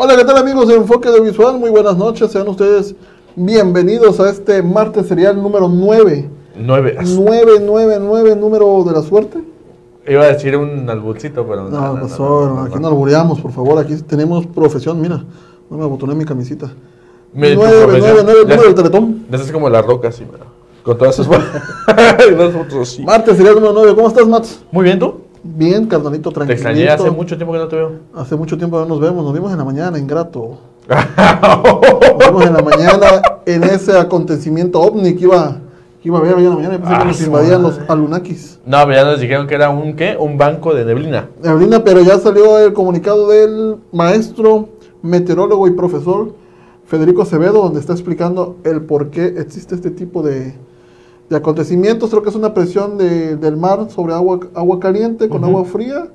Hola, ¿qué tal amigos de Enfoque de Visual? Muy buenas noches, sean ustedes bienvenidos a este martes serial número 9. 9. 9, 9, 9, número de la suerte. Iba a decir un albulcito, pero no. No, pasó, aquí no albureamos, por favor, aquí tenemos profesión, mira, no me abotoné mi camisita. 9, 9, 9, número del teletón. Eso es como la roca, sí, mira. Con todas sus... Martes serial número 9, ¿cómo estás, Mats? Muy bien, ¿tú? Bien, carnalito, tranquilo. Te extrañé hace mucho tiempo que no te veo. Hace mucho tiempo que no nos vemos. Nos vimos en la mañana, ingrato. nos vimos en la mañana en ese acontecimiento ovni que iba, que iba a ver hoy en la mañana. Y pensé que nos ah, invadían los alunakis. No, pero ya nos dijeron que era un, ¿qué? Un banco de neblina. Neblina, pero ya salió el comunicado del maestro, meteorólogo y profesor Federico Acevedo, donde está explicando el por qué existe este tipo de de acontecimientos. Creo que es una presión de, del mar sobre agua, agua caliente con agua fría.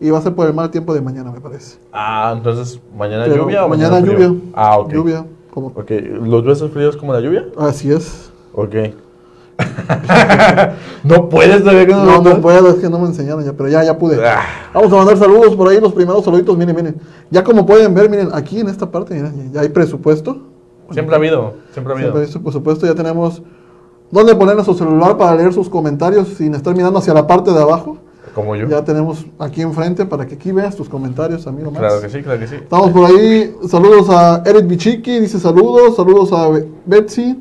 Y va a ser por el mal tiempo de mañana, me parece. Ah, entonces, ¿mañana lluvia o mañana, lluvia. Ah, ok. Lluvia. Ok, ¿los besos fríos como la lluvia? Así es. Ok. no puedes todavía que no No, no puedo, es que no me enseñaron ya, pero ya, ya pude. Ah. Vamos a mandar saludos por ahí, los primeros saluditos, miren, miren. Ya como pueden ver, miren, aquí en esta parte, miren, ya hay presupuesto. Siempre ha habido, siempre ha habido. Siempre por supuesto, ya tenemos dónde poner su celular para leer sus comentarios sin estar mirando hacia la parte de abajo. Como yo. Ya tenemos aquí enfrente para que aquí veas tus comentarios, amigo Max. Claro que sí, claro que sí. Estamos por ahí. Saludos a Eric Bichiki, dice saludos. Saludos a Betsy.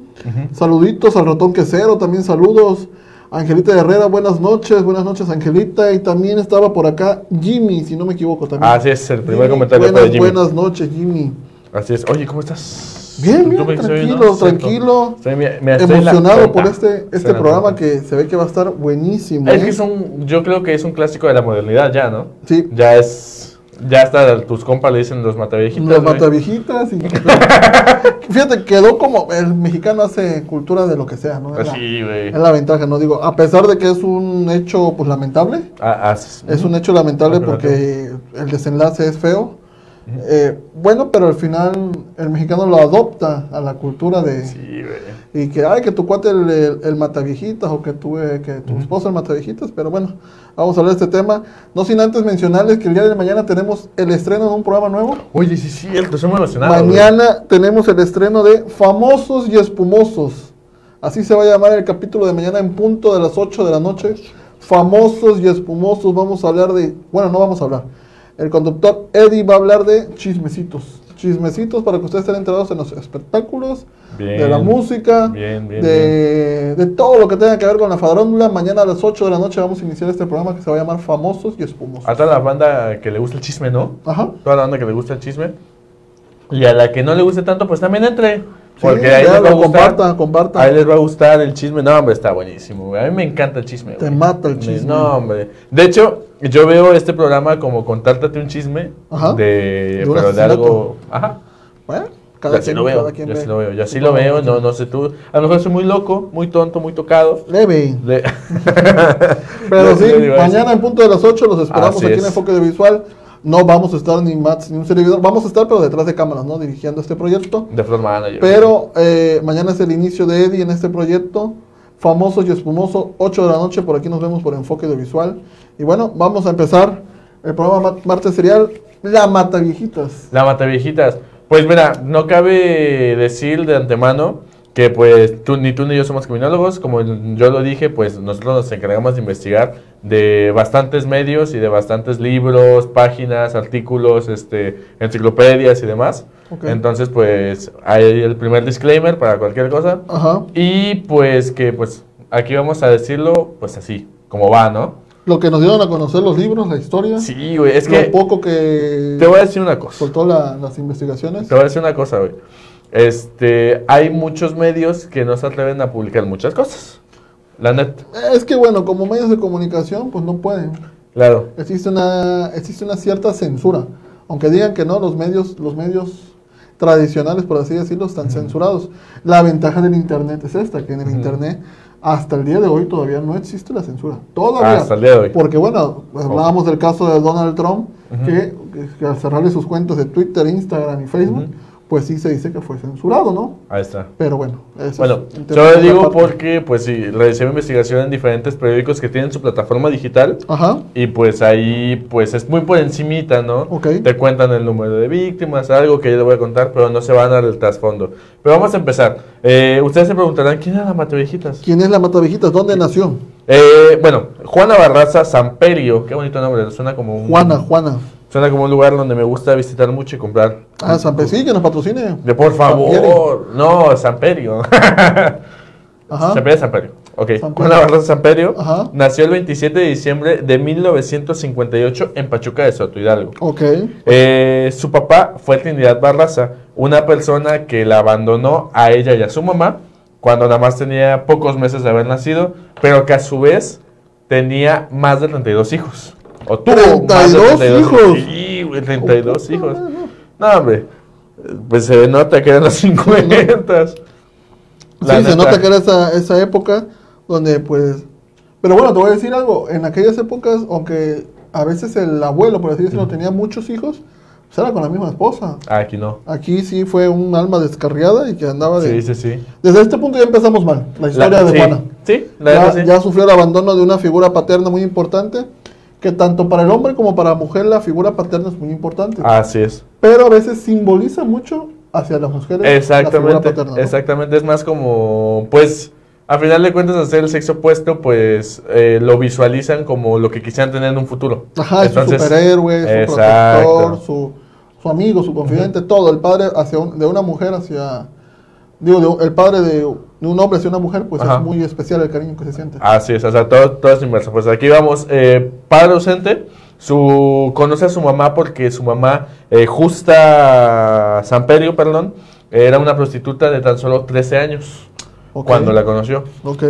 Saluditos al ratón quesero, también saludos. Angelita Herrera, buenas noches, buenas noches Angelita. Y también estaba por acá Jimmy, si no me equivoco también. Así es, el primer comentario buenas, de Jimmy. Buenas noches, Jimmy. Así es. Oye, ¿cómo estás? Bien, bien, tranquilo, tranquilo. emocionado por este, este programa que se ve que va a estar buenísimo. Es que ¿eh? es un, yo creo que es un clásico de la modernidad ya, ¿no? Sí. Ya es, ya hasta tus compas le dicen los mataviejitas. Los mataviejitas. Y, fíjate, quedó como el mexicano hace cultura de lo que sea, ¿no? Es sí, güey. Es la ventaja, ¿no? Digo, a pesar de que es un hecho, pues, lamentable. Ah, ah, es un hecho lamentable porque el desenlace es feo eh, bueno, pero al final el mexicano lo adopta a la cultura de... Sí, y que, ay, que tu cuate el, el, mataviejitas o que tu, eh, que tu esposo el mataviejitas, pero bueno, vamos a hablar de este tema. No sin antes mencionarles que el día de mañana tenemos el estreno de un programa nuevo. Oye, sí, sí, estoy muy emocionado. Mañana tenemos el estreno de Famosos y Espumosos. Así se va a llamar el capítulo de mañana en punto de las 8 de la noche. Famosos y Espumosos. Vamos a hablar de... Bueno, no vamos a hablar el conductor Eddie va a hablar de chismecitos. Chismecitos para que ustedes estén enterados en los espectáculos, de la música, de, de, todo lo que tenga que ver con la farándula. Mañana a las 8 de la noche vamos a iniciar este programa que se va a llamar Famosos y Espumosos. A toda la banda que le gusta el chisme, ¿no? Ajá. Toda la banda que le gusta el chisme. Y a la que no le guste tanto, pues también entre. Porque ahí les va a gustar, compartan, Ahí les va a gustar el chisme. No, hombre, está buenísimo. A mí me encanta el chisme. Te mata el chisme. No, hombre. De hecho, yo veo este programa como contártate un chisme de, pero de algo. Ajá. Bueno, cada quien, lo veo. yo sí lo veo. Yo sí lo veo. No, no sé tú. A lo mejor soy muy loco, muy tonto, muy tocado. Leve. pero sí, mañana en punto de las 8 los esperamos aquí en Enfoque de Visual. No vamos a estar ni Mats ni un servidor. Vamos a estar, pero detrás de cámaras, ¿no? Dirigiendo este proyecto. De front manager. Pero eh, mañana es el inicio de Eddie en este proyecto. Famoso y espumoso, 8 de la noche. Por aquí nos vemos por enfoque de visual. Y bueno, vamos a empezar el programa martes serial. La Mata Viejitas. La Mata Viejitas. Pues mira, no cabe decir de antemano que pues tú, ni tú ni yo somos criminólogos, como yo lo dije, pues nosotros nos encargamos de investigar de bastantes medios y de bastantes libros, páginas, artículos, este, enciclopedias y demás. Entonces, pues hay el primer disclaimer para cualquier cosa. Y pues que pues aquí vamos a decirlo pues así, como va, ¿no? Lo que nos dieron a conocer los libros, la historia. Sí, güey, es que... poco que... Te voy a decir una cosa. Soltó las investigaciones. Te voy a decir una cosa, güey. Este, hay muchos medios que no se atreven a publicar muchas cosas. La net. Es que bueno, como medios de comunicación, pues no pueden. Claro. Existe una, existe una cierta censura. Aunque digan que no, los medios, los medios tradicionales, por así decirlo, están censurados. La ventaja del internet es esta, que en el internet hasta el día de hoy todavía no existe la censura. Todavía. hasta el día de hoy. Porque bueno, hablábamos del caso de Donald Trump, que, al cerrarle sus cuentas de Twitter, Instagram y Facebook, pues sí se dice que fue censurado, ¿no? Ahí está. Pero bueno, eso Bueno, es yo de digo porque, pues sí, realicé mi investigación en diferentes periódicos que tienen su plataforma digital Ajá, y pues ahí, pues es muy por encimita, ¿no? Ok. Te cuentan el número de víctimas, algo que yo le voy a contar, pero no se van al trasfondo. Pero vamos a empezar. Eh, ustedes se preguntarán, ¿quién era la Mataviejitas? ¿quién es la Matavijitas? ¿Dónde nació? Eh, bueno, Juana Barraza Samperio, qué bonito nombre, suena como un... Juana, Juana. Suena como un lugar donde me gusta visitar mucho y comprar. Ah, San Pedro, sí, que nos patrocine. De por favor, no, Samperio. Ajá. Samperio, Samperio. Ok, Samperio. Juana Barraza Samperio Ajá. nació el 27 de diciembre de 1958 en Pachuca de Soto Hidalgo. Ok, Eh, su papá fue Trinidad Barraza, una persona que la abandonó a ella y a su mamá cuando nada más tenía pocos meses de haber nacido, pero que a su vez tenía más de 32 hijos. O tuvo más de 32 hijos. Sí, güey, 32 Oh, hijos. no, hombre. Pues se nota que eran los 50. Sí, se nota que era esa, esa época donde pues... Pero bueno, te voy a decir algo, en aquellas épocas, aunque a veces el abuelo, por así decirlo, tenía muchos hijos, pues era con la misma esposa. Aquí no. Aquí sí fue un alma descarriada y que andaba de... Sí, sí, sí. Desde este punto ya empezamos mal, la historia La- de sí, Juana. Sí, la Ya, verdad sí. ya sufrió el abandono de una figura paterna muy importante, que tanto para el hombre como para la mujer la figura paterna es muy importante. Así es. Pero a veces simboliza mucho hacia las mujeres la figura Exactamente, paterna. ¿no? exactamente. Es más como, pues, a final de cuentas, hacer el sexo opuesto, pues, eh, lo visualizan como lo que quisieran tener en un futuro. Ajá, es su Entonces, superhéroe, su exacto. protector, su, su amigo, su confidente, todo. El padre hacia un- de una mujer hacia... Digo, de el padre de un hombre hacia una mujer, pues Ajá. es muy especial el cariño que se siente. Así es, o sea, todo, todo es inverso. Pues aquí vamos, eh, padre ausente, su, conoce a su mamá porque su mamá, eh, Justa Samperio, perdón, era una prostituta de tan solo 13 años cuando la conoció.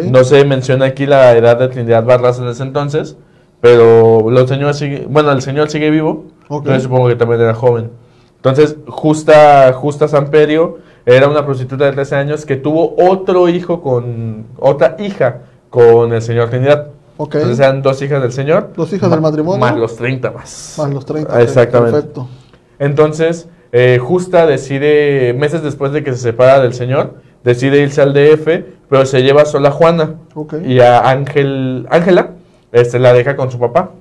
No se menciona aquí la edad de Trinidad Barraza en ese entonces, pero los señores sigue, bueno, el señor sigue vivo, Ok. entonces supongo que también era joven. Entonces, Justa, Justa Samperio era una prostituta de 13 años que tuvo otro hijo con, otra hija con el señor Trinidad. Ok. Entonces eran dos hijas del señor. Dos hijas del matrimonio. Más los 30 más. Más los 30. ok, Exactamente. Perfecto. Entonces, eh, Justa decide, meses después de que se separa del señor, decide irse al DF, pero se lleva sola a Juana. Ok. Y a Ángel, Ángela este, la deja con su papá.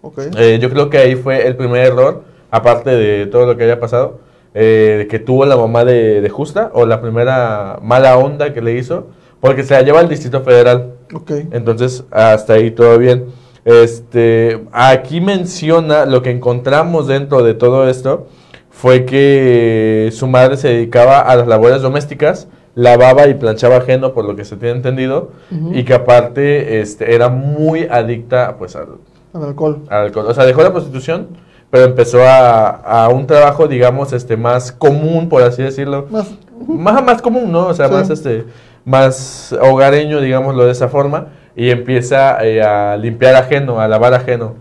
Ok. Eh, yo creo que ahí fue el primer error, aparte de todo lo que había pasado, eh, que tuvo la mamá de, de Justa, o la primera mala onda que le hizo, porque se la lleva al Distrito Federal. ok. Entonces, hasta ahí todo bien. Este, aquí menciona lo que encontramos dentro de todo esto fue que su madre se dedicaba a las labores domésticas, lavaba y planchaba ajeno, por lo que se tiene entendido, y que aparte este, era muy adicta pues, al, Al alcohol. al alcohol. O sea, dejó la prostitución, pero empezó a, a un trabajo, digamos, este, más común, por así decirlo, Más. más, más común, ¿no? O sea, Sí. más este más hogareño, digámoslo de esa forma, y empieza eh, a limpiar ajeno, a lavar ajeno,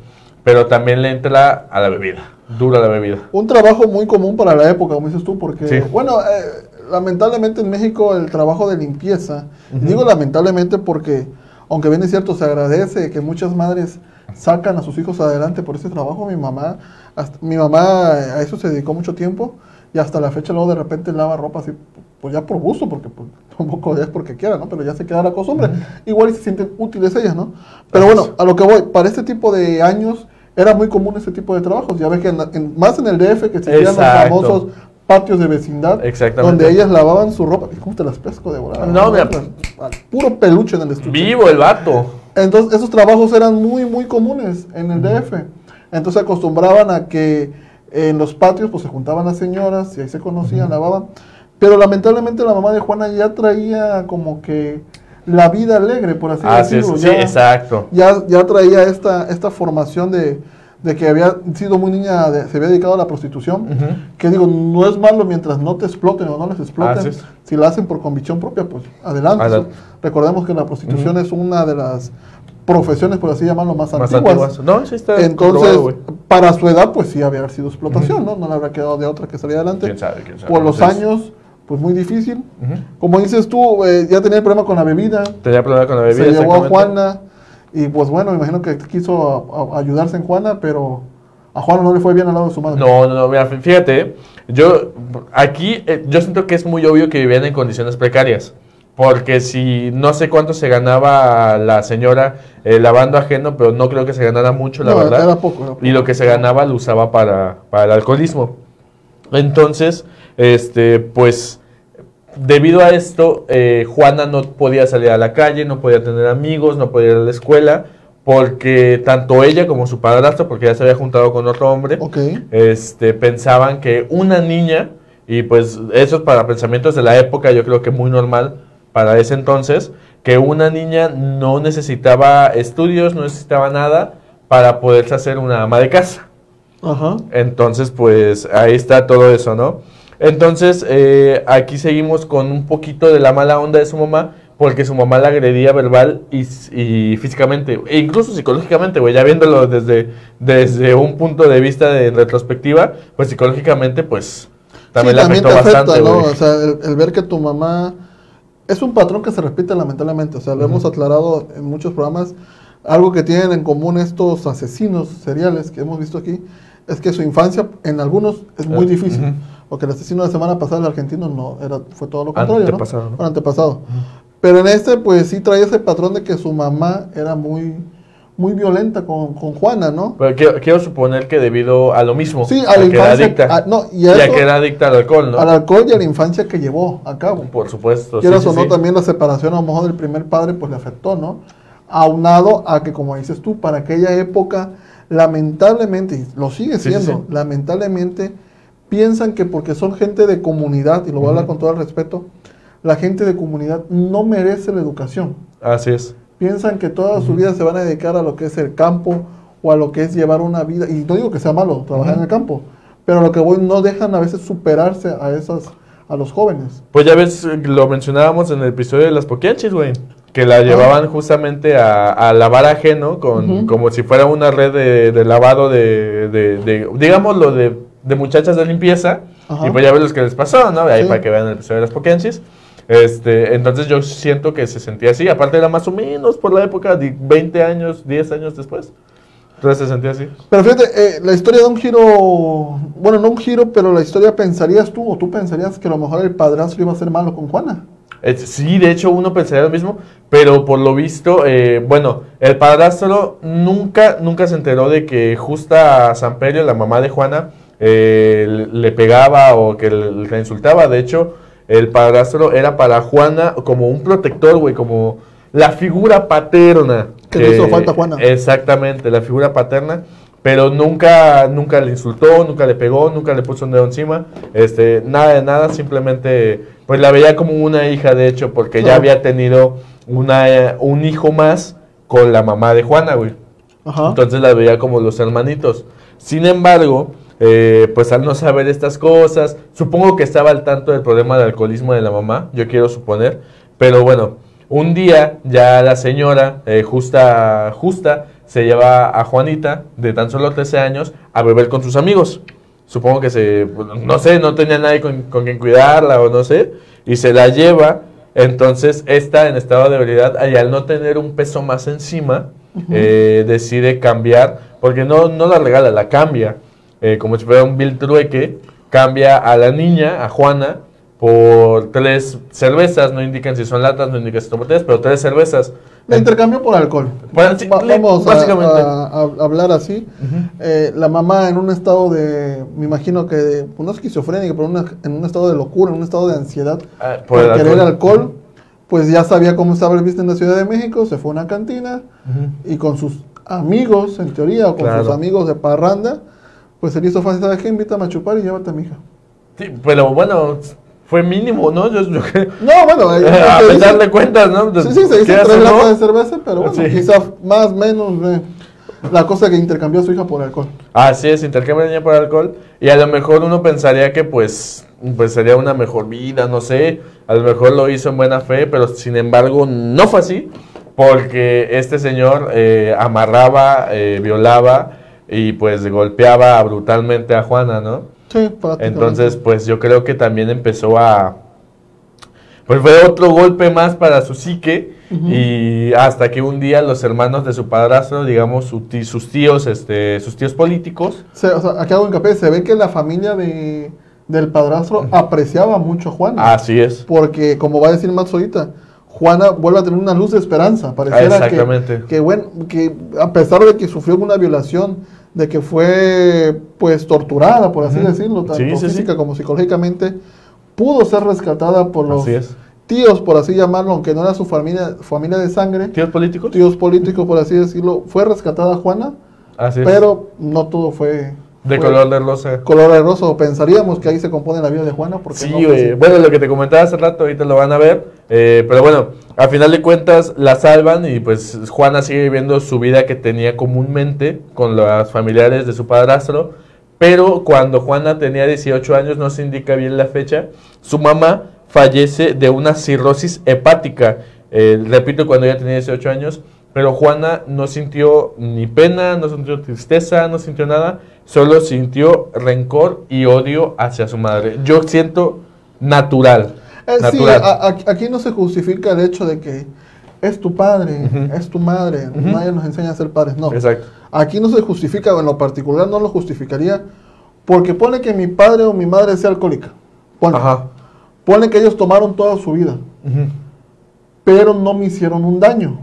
pero también le entra a la bebida, dura la bebida. Un trabajo muy común para la época, como dices tú, porque, Sí. bueno, eh, lamentablemente en México el trabajo de limpieza, digo lamentablemente porque, aunque bien es cierto, se agradece que muchas madres sacan a sus hijos adelante por ese trabajo, mi mamá, hasta- mi mamá eh, a eso se dedicó mucho tiempo, y hasta la fecha luego de repente lava ropa así, pues ya por gusto, porque pues, tampoco es porque quiera, ¿no? Pero ya se queda la costumbre. Igual y se sienten útiles ellas, ¿no? Pero bueno, a lo que voy, para este tipo de años era muy común ese tipo de trabajos. Ya ves que en en- más en el DF que existían los famosos patios de vecindad, Exactamente. donde ellas lavaban su ropa. ¿Cómo te las pesco de volada? No, mira. Puro peluche en el estuche. Vivo el vato. Entonces, esos trabajos eran muy, muy comunes en el DF. Entonces, acostumbraban a que en los patios pues se juntaban las señoras y ahí se conocían, lavaban. Pero lamentablemente la mamá de Juana ya traía como que la vida alegre, por así es, decirlo. sí, ya, exacto. ya, ya traía esta, esta formación de, de que había sido muy niña, de- se había dedicado a la prostitución. Que digo, no es malo mientras no te exploten o no les exploten. Si la hacen por convicción propia, pues adelante. Adelante. Recordemos que la prostitución es una de las profesiones, por así llamarlo, más, Más antiguas. antiguas. No, sí está Entonces, para su edad, pues sí había sido explotación, ¿no? No le habrá quedado de otra que salir adelante. ¿Quién sabe? ¿Quién sabe? Por los años, pues muy difícil. Como dices tú, eh, ya tenía el problema con la bebida. Tenía problema con la bebida. se llevó a. Juana. Y pues bueno, me imagino que quiso a- a- ayudarse en Juana, pero A Juana no le fue bien al lado de su madre. No, no, no, mira, fí- fíjate, yo aquí, eh, yo siento que es muy obvio que vivían en condiciones precarias. Porque si no sé cuánto se ganaba la señora eh, lavando ajeno, pero no creo que se ganara mucho, la No, verdad. era poco, era poco. Y lo que se ganaba lo usaba para, para el alcoholismo. Entonces, este, pues, debido a esto, eh, Juana no podía salir a la calle, no podía tener amigos, no podía ir a la escuela, porque tanto ella como su padrastro, porque ya se había juntado con otro hombre, este, pensaban que una niña, y pues eso es para pensamientos de la época, yo creo que muy normal para ese entonces, que una niña no necesitaba estudios, no necesitaba nada para poderse hacer una ama de casa. Ajá. Entonces, pues ahí está todo eso, ¿no? Entonces, eh, aquí seguimos con un poquito de la mala onda de su mamá, porque su mamá la agredía verbal y, físicamente, e incluso psicológicamente, güey, ya viéndolo desde, desde un punto de vista de retrospectiva, pues psicológicamente, pues también Sí, le afectó te afecta, bastante. O sea, el, el ver que tu mamá... Es un patrón que se repite lamentablemente. O sea, lo hemos aclarado en muchos programas. Algo que tienen en común estos asesinos seriales que hemos visto aquí es que su infancia en algunos es muy Eh, difícil. Porque el asesino de la semana pasada, el argentino, no era, fue todo lo contrario. Antepasado, ¿no? ¿no? Bueno, antepasado. Pero en este, pues sí trae ese patrón de que su mamá era muy, muy violenta con, con Juana, ¿no? Pero quiero, quiero suponer que debido a lo mismo, Sí, a la que era infancia- adicta, a- no, y a que era adicta al alcohol, ¿no? Al alcohol y a la infancia que llevó a cabo. Por supuesto. Quieras sí, o no, sí. también la separación a lo mejor del primer padre, pues le afectó, ¿no? Aunado a que, como dices tú, para aquella época, lamentablemente, y lo sigue siendo, lamentablemente, piensan que porque son gente de comunidad, y lo voy a hablar con todo el respeto, la gente de comunidad no merece la educación. Así es. Piensan que toda su vida se van a dedicar a lo que es el campo o a lo que es llevar una vida, y no digo que sea malo trabajar en el campo, pero a lo que voy, no dejan a veces superarse a esas, a los jóvenes. Pues ya ves, lo mencionábamos en el episodio de las poquianchis, güey. Que la llevaban justamente a, a lavar ajeno, con, como si fuera una red de, de lavado de, de, de, digámoslo, de, de muchachas de limpieza. Y pues ya ves los que les pasó, ¿no? Ahí Sí. para que vean el episodio de las poquianchis. Este, entonces yo siento que se sentía así. Aparte era más o menos por la época, de 20 años, 10 años después. Entonces se sentía así. Pero fíjate, eh, la historia da un giro, bueno, no un giro, pero la historia pensarías tú, o tú pensarías que a lo mejor el padrastro iba a ser malo con Juana. Eh, Sí, de hecho uno pensaría lo mismo, pero por lo visto, eh, bueno, el padrastro nunca, nunca se enteró de que justa Samperio, la mamá de Juana, eh, le- le pegaba o que le, le insultaba. De hecho, el padrastro era para Juana como un protector, güey, como la figura paterna. Que le hizo falta Juana. Exactamente, la figura paterna. Pero nunca, nunca le insultó, nunca le pegó, nunca le puso un dedo encima. Este, nada de nada, simplemente, pues la veía como una hija, de hecho, porque ya había tenido una, un hijo más con la mamá de Juana, güey. Ajá. Entonces la veía como los hermanitos. Sin embargo, eh, pues al no saber estas cosas, supongo que estaba al tanto del problema del alcoholismo de la mamá, yo quiero suponer. Pero bueno, un día ya la señora, eh, justa, justa, se lleva a Juanita, de tan solo 13 años, a beber con sus amigos. Supongo que se, pues, no sé, no tenía nadie con, con quien cuidarla o no sé, y se la lleva. Entonces, esta en estado de ebriedad, y al no tener un peso más encima, eh, decide cambiar, porque no, no la regala, la cambia, eh, como si fuera un vil trueque, cambia a la niña, a Juana, por tres cervezas, no indican si son latas, no indican si son botellas, pero tres cervezas. La intercambió por alcohol. Bueno, sí, vamos a, básicamente. a- a hablar así. Eh, la mamá en un estado de, me imagino que, de, pues, no esquizofrénica, pero una- en un estado de locura, en un estado de ansiedad, Ah, por, querer alcohol. alcohol, pues ya sabía cómo estaba el business en la Ciudad de México, se fue a una cantina y con sus amigos, en teoría, o con Claro. sus amigos de parranda, pues se le hizo fácil, ¿sabes qué? Invítame a chupar y llévate a mi hija. Sí, pero bueno, fue mínimo, ¿no? Yo, yo No, bueno, eh, a pesar de cuentas, ¿no? Sí, sí, se Quieras tres latas de cerveza, pero bueno, Sí. quizás más menos eh, la cosa que intercambió a su hija por alcohol. Así es, intercambio niña por alcohol. Y a lo mejor uno pensaría que pues, pues sería una mejor vida, no sé. A lo mejor lo hizo en buena fe, pero sin embargo no fue así. Porque este señor eh, amarraba, eh, violaba y pues golpeaba brutalmente a Juana, ¿no? Sí, prácticamente. Entonces, pues yo creo que también empezó a, pues fue otro golpe más para su psique y hasta que un día los hermanos de su padrastro, digamos su tí- sus tíos, este, sus tíos políticos, Se- o sea, aquí hago hincapié, se ve que la familia de, del padrastro apreciaba mucho a Juana. así es. Porque, como va a decir Max ahorita, Juana vuelve a tener una luz de esperanza. Pareciera que- Exactamente. Que, bueno, que a pesar de que sufrió una violación, de que fue pues torturada, por así decirlo, tanto Sí, sí, sí. física como psicológicamente, pudo ser rescatada por los tíos, por así llamarlo, aunque no era su familia, familia de sangre, ¿Tíos políticos? tíos políticos, por así decirlo, fue rescatada Juana, Así es. pero no todo fue de fue color de rosa. color de rosa. Pensaríamos que ahí se compone la vida de Juana, porque Sí, no así. Bueno, lo que te comentaba hace rato, ahorita lo van a ver. eh, pero bueno, al final de cuentas la salvan y pues Juana sigue viviendo su vida que tenía comúnmente con los familiares de su padrastro. Pero cuando Juana tenía 18 años, no se indica bien la fecha, su mamá fallece de una cirrosis hepática. Eh, repito, cuando ella tenía 18 años. Pero Juana no sintió ni pena, no sintió tristeza, no sintió nada, solo sintió rencor y odio hacia su madre. Yo siento natural. Eh, sí, natural. a- a- aquí no se justifica el hecho de que es tu padre, es tu madre, nadie nos enseña a ser padres, no. Exacto. Aquí no se justifica, o en lo particular no lo justificaría, porque pone que mi padre o mi madre sea alcohólica. Pone, Ajá. pone que ellos tomaron toda su vida, pero no me hicieron un daño.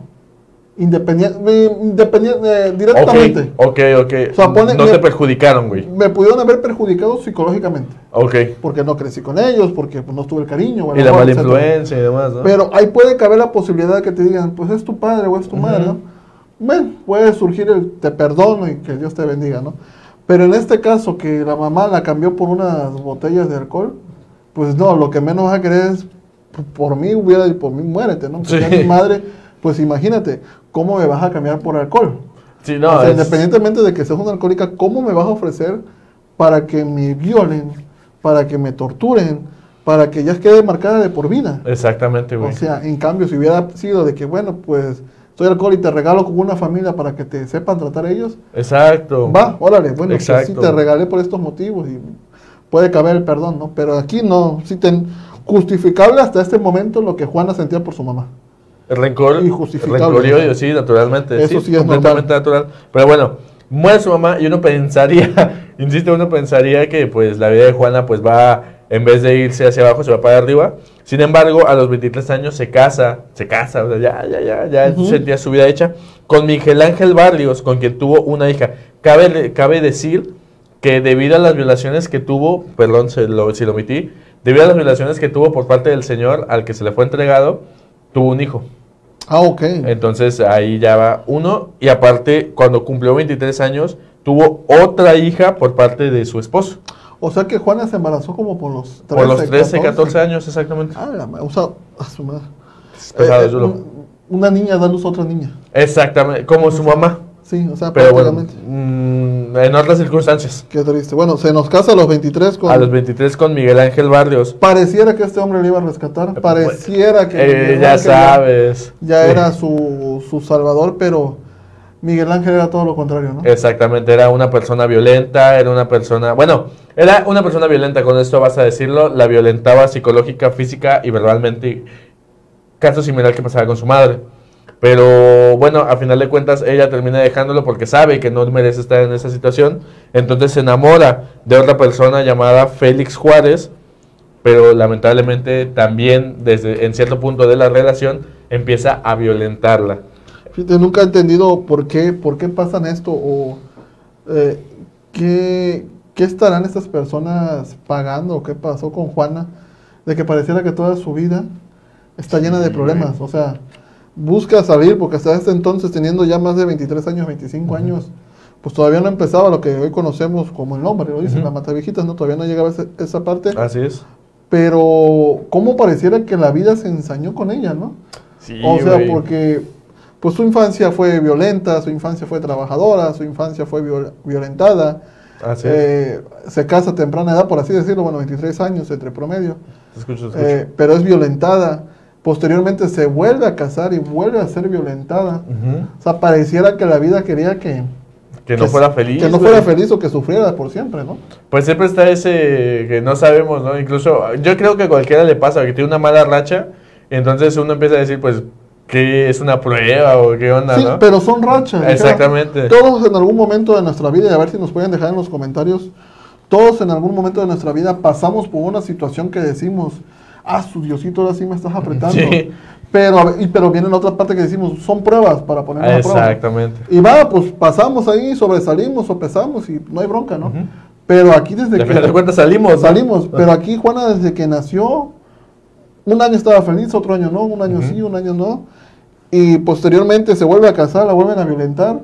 Independiente, independiente, directamente. Ok, ok, ok. O sea, pone- no me- te perjudicaron, güey. Me pudieron haber perjudicado psicológicamente, Ok. porque no crecí con ellos, porque pues, no tuve el cariño. o el Y la mala influencia y demás, ¿no? Pero ahí puede caber la posibilidad de que te digan, pues es tu padre o es tu Ujú. madre, ¿no? Bueno, puede surgir el te perdono y que Dios te bendiga, ¿no? Pero en este caso, que la mamá la cambió por unas botellas de alcohol, pues no, lo que menos vas a querer es, "P- por mí hubiera y por mí muérete, ¿no? Porque Sí. mi madre, pues imagínate, ¿cómo me vas a cambiar por alcohol? sí, no, o sea, es- independientemente de que seas una alcohólica, ¿cómo me vas a ofrecer para que me violen, para que me torturen, para que ya quede marcada de por vida? Exactamente, güey. O sea, en cambio, si hubiera sido de que, bueno, pues soy alcohol y te regalo con una familia para que te sepan tratar ellos, Exacto. va, órale, bueno, pues sí Exacto. te regalé por estos motivos y puede caber el perdón, ¿no? Pero aquí no, sí ten justificable hasta este momento lo que Juana sentía por su mamá. El rencor. Rencor y odio, sí, naturalmente. Eso sí es completamente natural. Pero bueno, muere su mamá y uno pensaría, insisto, uno pensaría que pues la vida de Juana pues va, en vez de irse hacia abajo, se va para arriba. Sin embargo, a los 23 años se casa, se casa, o sea, ya, ya, ya, ya sentía su vida hecha, con Miguel Ángel Barrios, con quien tuvo una hija. Cabe, cabe decir que debido a las violaciones que tuvo, perdón se lo, si lo omití, debido a las violaciones que tuvo por parte del señor al que se le fue entregado, tuvo un hijo. Ah, ok. Entonces ahí ya va uno. Y aparte, cuando cumplió 23 años, tuvo otra hija por parte de su esposo. O sea que Juana se embarazó como por los 13, por los 13, 14 años, exactamente. Ah, la o sea, a su madre. Es pesado, Eh, eh, un- una niña da luz a otra niña. Exactamente, como su mamá. Sí, o sea, Pero bueno, prácticamente. mm, en otras circunstancias. Qué triste. Bueno, se nos casa a los 23 con... A los 23 con Miguel Ángel Barrios. Pareciera que este hombre le iba a rescatar. Pareciera que... Eh, ya Ángel sabes. Ya Sí. era su, su salvador, pero Miguel Ángel era todo lo contrario, ¿no? Exactamente, era una persona violenta, era una persona, bueno, era una persona violenta, con esto vas a decirlo, la violentaba psicológica, física y verbalmente, caso similar que pasaba con su madre. Pero bueno, a final de cuentas ella termina dejándolo porque sabe que no merece estar en esa situación, entonces se enamora de otra persona llamada Félix Juárez, pero lamentablemente también desde en cierto punto de la relación empieza a violentarla. Fíjate, nunca he entendido por qué, por qué pasan esto o eh, qué, qué estarán estas personas pagando o qué pasó con Juana, de que pareciera que toda su vida está llena de problemas. O sea, busca salir porque hasta este entonces, teniendo ya más de 23 años, 25 años, pues todavía no empezaba lo que hoy conocemos como el nombre, lo dicen, Ujú. la mataviejitas, ¿no? Todavía no llegaba ese- esa parte. Así es. Pero, ¿cómo pareciera que la vida se ensañó con ella, no? Sí, o sea, güey. porque pues su infancia fue violenta, su infancia fue trabajadora, su infancia fue viol- violentada. Así es. eh, se casa a temprana edad, por así decirlo, bueno, 23 años entre promedio, Te escucho, te escucho. eh, pero es violentada. Posteriormente se vuelve a casar y vuelve a ser violentada. Ujú. O sea, pareciera que la vida quería que, que no fuera feliz. Que no güey. fuera feliz o que sufriera por siempre, ¿no? Pues siempre está ese que no sabemos, ¿no? Incluso yo creo que a cualquiera le pasa que tiene una mala racha, entonces uno empieza a decir, pues, que es una prueba o qué onda, Sí, ¿no? pero son rachas. dijera. Exactamente. Todos en algún momento de nuestra vida, y a ver si nos pueden dejar en los comentarios, todos en algún momento de nuestra vida pasamos por una situación que decimos, ah, su Diosito, ahora sí me estás apretando. Sí. Pero, a ver, y, pero viene la otra parte que decimos, son pruebas para poner a prueba. Exactamente. Y va, pues pasamos ahí, sobresalimos o pesamos y no hay bronca, ¿no? Pero aquí desde De que... de cuentas salimos. ¿no? Salimos, pero aquí Juana desde que nació, un año estaba feliz, otro año no, un año sí, un año no. Y posteriormente se vuelve a casar, la vuelven a violentar.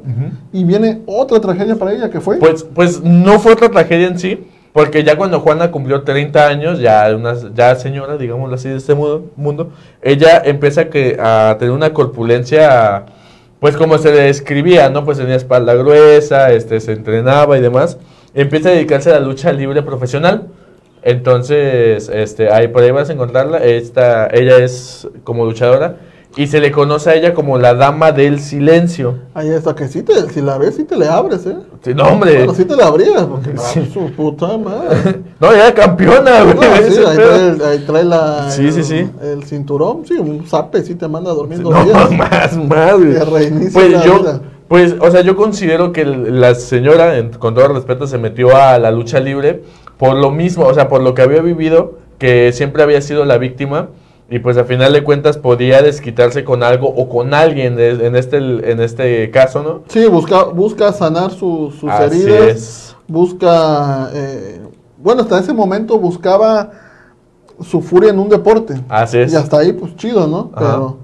Y viene otra tragedia para ella que fue. Pues, pues no fue otra tragedia en sí, porque ya cuando Juana cumplió 30 años, ya una ya señora, digámoslo así, de este mundo, ella empieza a, que, a tener una corpulencia, pues como se le describía, ¿no? Pues tenía espalda gruesa, este, se entrenaba y demás. Empieza a dedicarse a la lucha libre profesional. Entonces, este, ahí por ahí vas a encontrarla. Esta, ella es como luchadora y se le conoce a ella como la dama del silencio. Ahí está, que si, te, si la ves, si te le abres, ¿eh? Sí, no, hombre. Bueno, sí te la abrías, porque Sí. ah, su puta madre. No, ya era campeona, güey. No, ese sí, ahí, trae, el- ahí trae la, Sí, el, sí, sí. el cinturón, sí, un zape, sí te manda dos No, días. más, más, güey. Te reinicia Pues la yo, vida. pues, o sea, yo considero que la señora, con todo respeto, se metió a la lucha libre por lo mismo, o sea, por lo que había vivido, que siempre había sido la víctima, y pues a final de cuentas podía desquitarse con algo o con alguien en este, en este caso, ¿no? Sí, busca, busca sanar su- sus Así heridas. es. Busca, eh, bueno, hasta ese momento buscaba su furia en un deporte. Así es. Y hasta ahí, pues chido, ¿no? Ajá. Pero,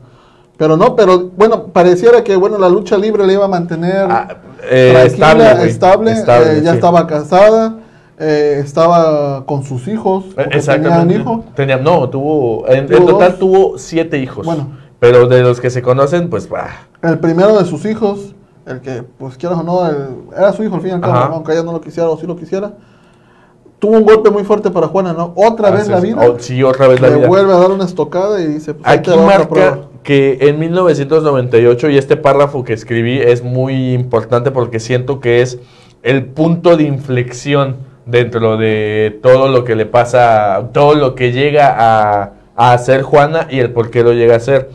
pero no, pero bueno, pareciera que bueno, la lucha libre le iba a mantener Ah, eh, estable, Estable, eh, ya sí. estaba casada, eh, estaba con sus hijos, Eh, Exactamente. tenía un hijo. Tenía- no, tuvo, en, total dos. tuvo siete hijos. Bueno. Pero de los que se conocen, pues, bah, El primero de sus hijos, el que, pues quieras o no, el- era su hijo al fin y al cabo, aunque ella no lo quisiera o sí lo quisiera. Tuvo un golpe muy fuerte para Juana, ¿no? Otra vez así la vida. Oh, sí, otra vez la le vida. vuelve a dar una estocada y dice, pues Aquí marca que en 1998, y este párrafo que escribí es muy importante porque siento que es el punto de inflexión dentro de todo lo que le pasa, todo lo que llega a, a hacer Juana y el por qué lo llega a hacer.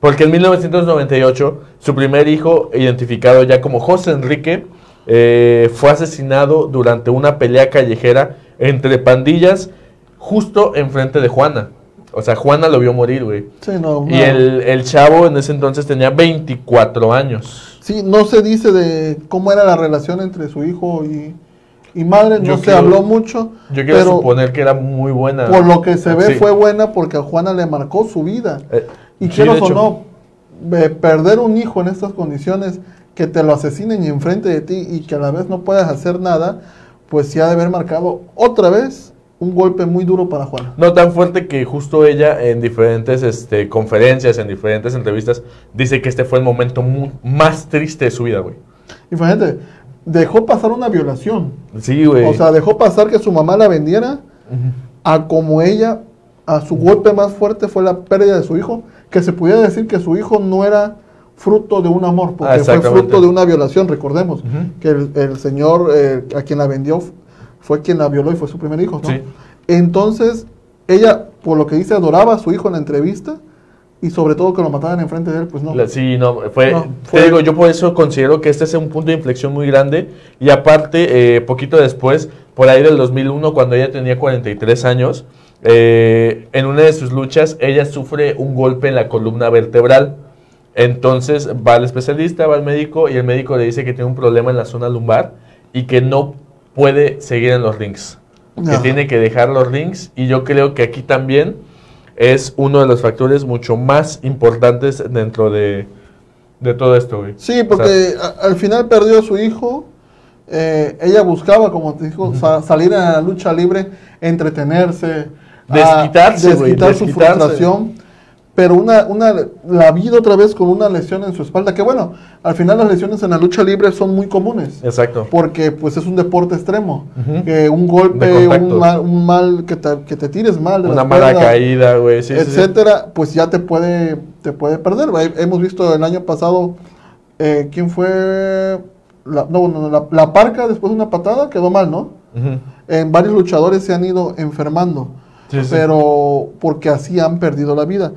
Porque en 1998, su primer hijo, identificado ya como José Enrique, eh, fue asesinado durante una pelea callejera entre pandillas justo enfrente de Juana. O sea, Juana lo vio morir, güey. Sí, no, Y el, el chavo en ese entonces tenía 24 años. Sí, no se dice de cómo era la relación entre su hijo y, y madre, no Yo se quiero- habló mucho. Yo quiero pero suponer que era muy buena. por lo que se ve Sí. fue buena porque a Juana le marcó su vida. Eh, Y sí, quieras de o no, eh, perder un hijo en estas condiciones, que te lo asesinen y enfrente de ti y que a la vez no puedas hacer nada, pues sí ha de haber marcado otra vez un golpe muy duro para Juana. No tan fuerte que justo ella en diferentes este, conferencias, en diferentes entrevistas, dice que este fue el momento más triste de su vida, güey. Y fíjate, dejó pasar una violación. Sí, güey. O sea, dejó pasar que su mamá la vendiera a como ella, a su golpe más fuerte fue la pérdida de su hijo, que se pudiera decir que su hijo no era fruto de un amor, Ah, porque fue fruto de una violación, recordemos, que el, el señor eh, a quien la vendió fue quien la violó y fue su primer hijo, ¿no? Sí. Entonces, ella, por lo que dice, adoraba a su hijo en la entrevista, y sobre todo que lo mataran enfrente de él, pues no. Sí, no, fue, No, te digo, yo por eso considero que este es un punto de inflexión muy grande. Y aparte, eh, poquito después, por ahí del 2001, cuando ella tenía 43 años, eh, en una de sus luchas, ella sufre un golpe en la columna vertebral. Entonces va al especialista, va al médico y el médico le dice que tiene un problema en la zona lumbar y que no puede seguir en los rings. Que tiene que dejar los rings y yo creo que aquí también es uno de los factores mucho más importantes dentro de, de todo esto, güey. Sí, porque a- al final perdió a su hijo. eh, ella buscaba, como te dijo, sa- salir a la lucha libre, entretenerse, Desquitarse, desquitar su desquitarse. frustración. Pero una, una, la vida otra vez con una lesión en su espalda, que bueno, al final las lesiones en la lucha libre son muy comunes. Exacto. Porque pues es un deporte extremo. Que un golpe, un mal, un mal que, te, que te tires mal de la Una mala espalda, caída, güey. Sí, sí, sí. etcétera, pues ya te puede, te puede perder. He- Hemos visto el año pasado, eh, ¿quién fue? la, no, no, la, la parca después de una patada quedó mal, ¿no? En varios luchadores se han ido enfermando, Sí, sí. pero porque así han perdido la vida.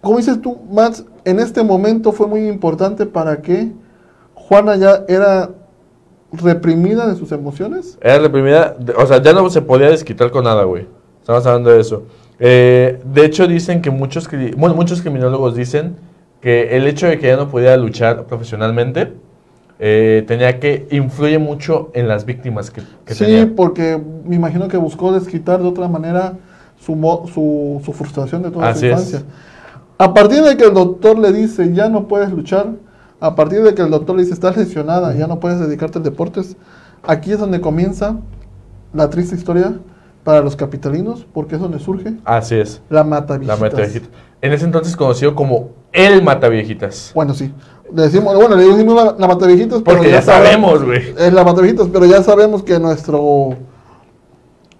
Como dices tú, Max, en este momento fue muy importante para que Juana ya era reprimida de sus emociones. Era reprimida, o sea, ya no se podía desquitar con nada, güey. Estamos hablando de eso. Eh, de hecho, dicen que muchos, bueno, muchos criminólogos dicen que el hecho de que ella no podía luchar profesionalmente eh, tenía que influye mucho en las víctimas que, que sí, tenía. porque me imagino que buscó desquitar de otra manera su, su, su frustración de toda Así su es. A partir de que el doctor le dice, ya no puedes luchar, a partir de que el doctor le dice, estás lesionada, ya no puedes dedicarte al deportes, aquí es donde comienza la triste historia para los capitalinos, porque es donde surge Así es, la mata la Mataviejitas. En ese entonces conocido como el Mataviejitas. Bueno, sí. Le decimos, bueno, le decimos la, la mataviejitas, pero Porque ya sabemos, güey. Es la mataviejitas, pero ya sabemos que nuestro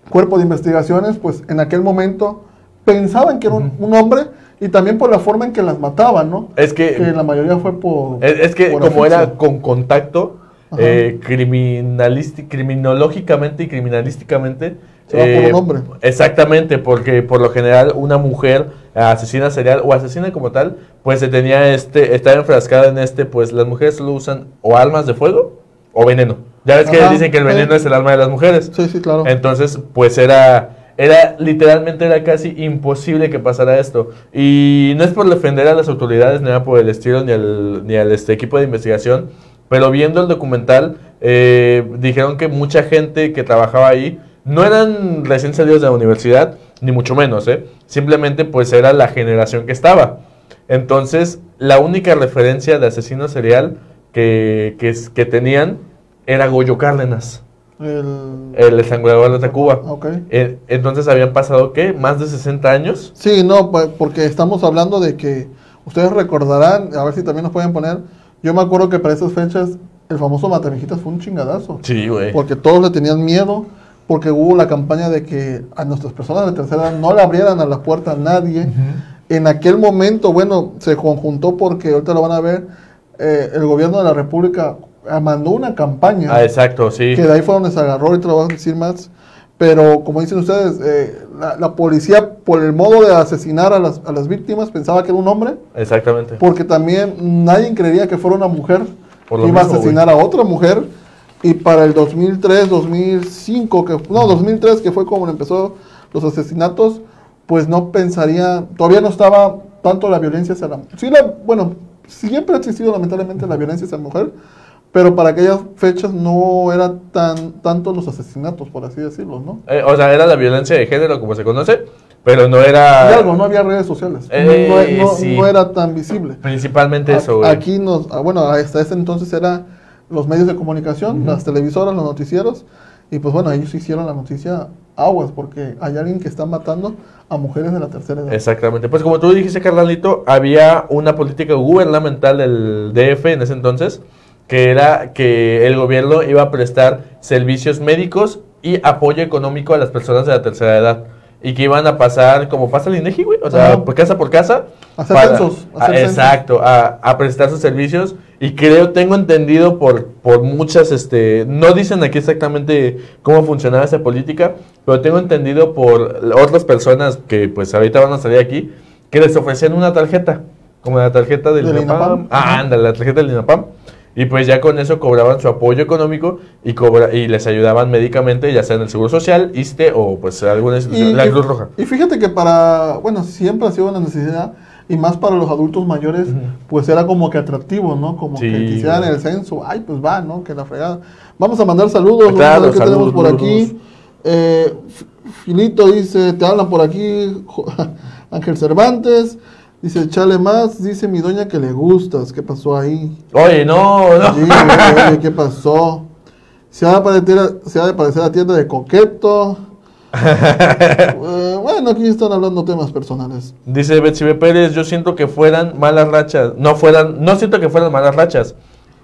cuerpo de investigaciones, pues en aquel momento pensaban que era un, un hombre y también por la forma en que las mataban, ¿no? Es que, Que la mayoría fue por. es, es que por como era con contacto, eh, criminológicamente y criminalísticamente. Se va por eh, un hombre. Exactamente, porque por lo general una mujer asesina serial o asesina como tal, pues se tenía este, estaba enfrascada en este, pues las mujeres solo usan o armas de fuego o veneno. Ya ves que Ajá, dicen que el veneno es el arma de las mujeres. Sí, sí, claro. Entonces, pues era, era literalmente era casi imposible que pasara esto. Y no es por defender a las autoridades, ni nada por el estilo, ni al, ni al este equipo de investigación, pero viendo el documental, eh, dijeron que mucha gente que trabajaba ahí no eran recién salidos de la universidad, ni mucho menos, ¿eh? Simplemente pues era la generación que estaba. Entonces, la única referencia de asesino serial que, que, que tenían era Goyo Cárdenas, El... el estrangulador de Tacuba. Ok. Eh, Entonces habían pasado, ¿qué? Más de 60 años. Sí, no, pa- porque estamos hablando de que ustedes recordarán, a ver si también nos pueden poner. Yo me acuerdo que para esas fechas el famoso Mataviejitas fue un chingadazo. Sí, güey. Porque todos le tenían miedo, porque hubo la campaña de que a nuestras personas de tercera edad no le abrieran a la puerta a nadie. En aquel momento, bueno, se conjuntó porque ahorita lo van a ver, eh, el gobierno de la República mandó una campaña Ah, exacto, sí. que de ahí fue donde se agarró, van a decir más. Pero como dicen ustedes, eh, la, la policía por el modo de asesinar a las, a las víctimas pensaba que era un hombre, Exactamente. porque también nadie creería que fuera una mujer que iba mismo, a asesinar a otra mujer. Y para el 2003, 2005, que, no, 2003, que fue como empezó los asesinatos, pues no pensaría, todavía no estaba tanto la violencia hacia la mujer. Sí, la, bueno, siempre ha existido lamentablemente la violencia hacia la mujer, pero para aquellas fechas no era tan tanto los asesinatos, por así decirlo, ¿no? Eh, o sea, era la violencia de género, como se conoce, pero no era... Algo, no había redes sociales, no- Eh, no, no- sí. no era tan visible. Principalmente eso, güey. Aquí nos, ah, bueno, hasta ese entonces era los medios de comunicación, las televisoras, los noticieros, y pues bueno, ellos hicieron la noticia aguas, porque hay alguien que está matando a mujeres de la tercera edad. Exactamente. Pues como tú dijiste, Carlalito, había una política gubernamental del DF en ese entonces, que era que el gobierno iba a prestar servicios médicos y apoyo económico a las personas de la tercera edad. Y que iban a pasar, como pasa el INEGI, güey, o sea, Ajá. por casa por casa. Hacer censos, a- hacer censos. exacto, a, a prestar sus servicios. Y creo, tengo entendido por, por muchas, este, no dicen aquí exactamente cómo funcionaba esa política, pero tengo entendido por otras personas que pues ahorita van a salir aquí, que les ofrecían una tarjeta, como la tarjeta del, Del INAPAM. Ah, anda, la tarjeta del INAPAM. Y pues ya con eso cobraban su apoyo económico y, cobra, y les ayudaban médicamente, ya sea en el Seguro Social, ISTE o pues alguna institución, la Cruz Roja. y fíjate que para, bueno, siempre ha sido una necesidad, y más para los adultos mayores, pues era como que atractivo, ¿no? Como Sí, que quisieran el censo, ay, pues va, ¿no? Que la fregada. Vamos a mandar saludos, Claro, qué saludos, tenemos por aquí. Eh, F- Filito dice, te hablan por aquí, Ángel Cervantes. Dice, chale más, dice mi doña que le gustas. ¿Qué pasó ahí? Oye, no, no. Sí, oye, ¿qué pasó? Se ha, de parecer, se ha de parecer a tienda de coqueto. Eh, bueno, aquí están hablando temas personales. Dice Betsie Pérez, yo siento que fueran malas rachas. No fueran, no siento que fueran malas rachas.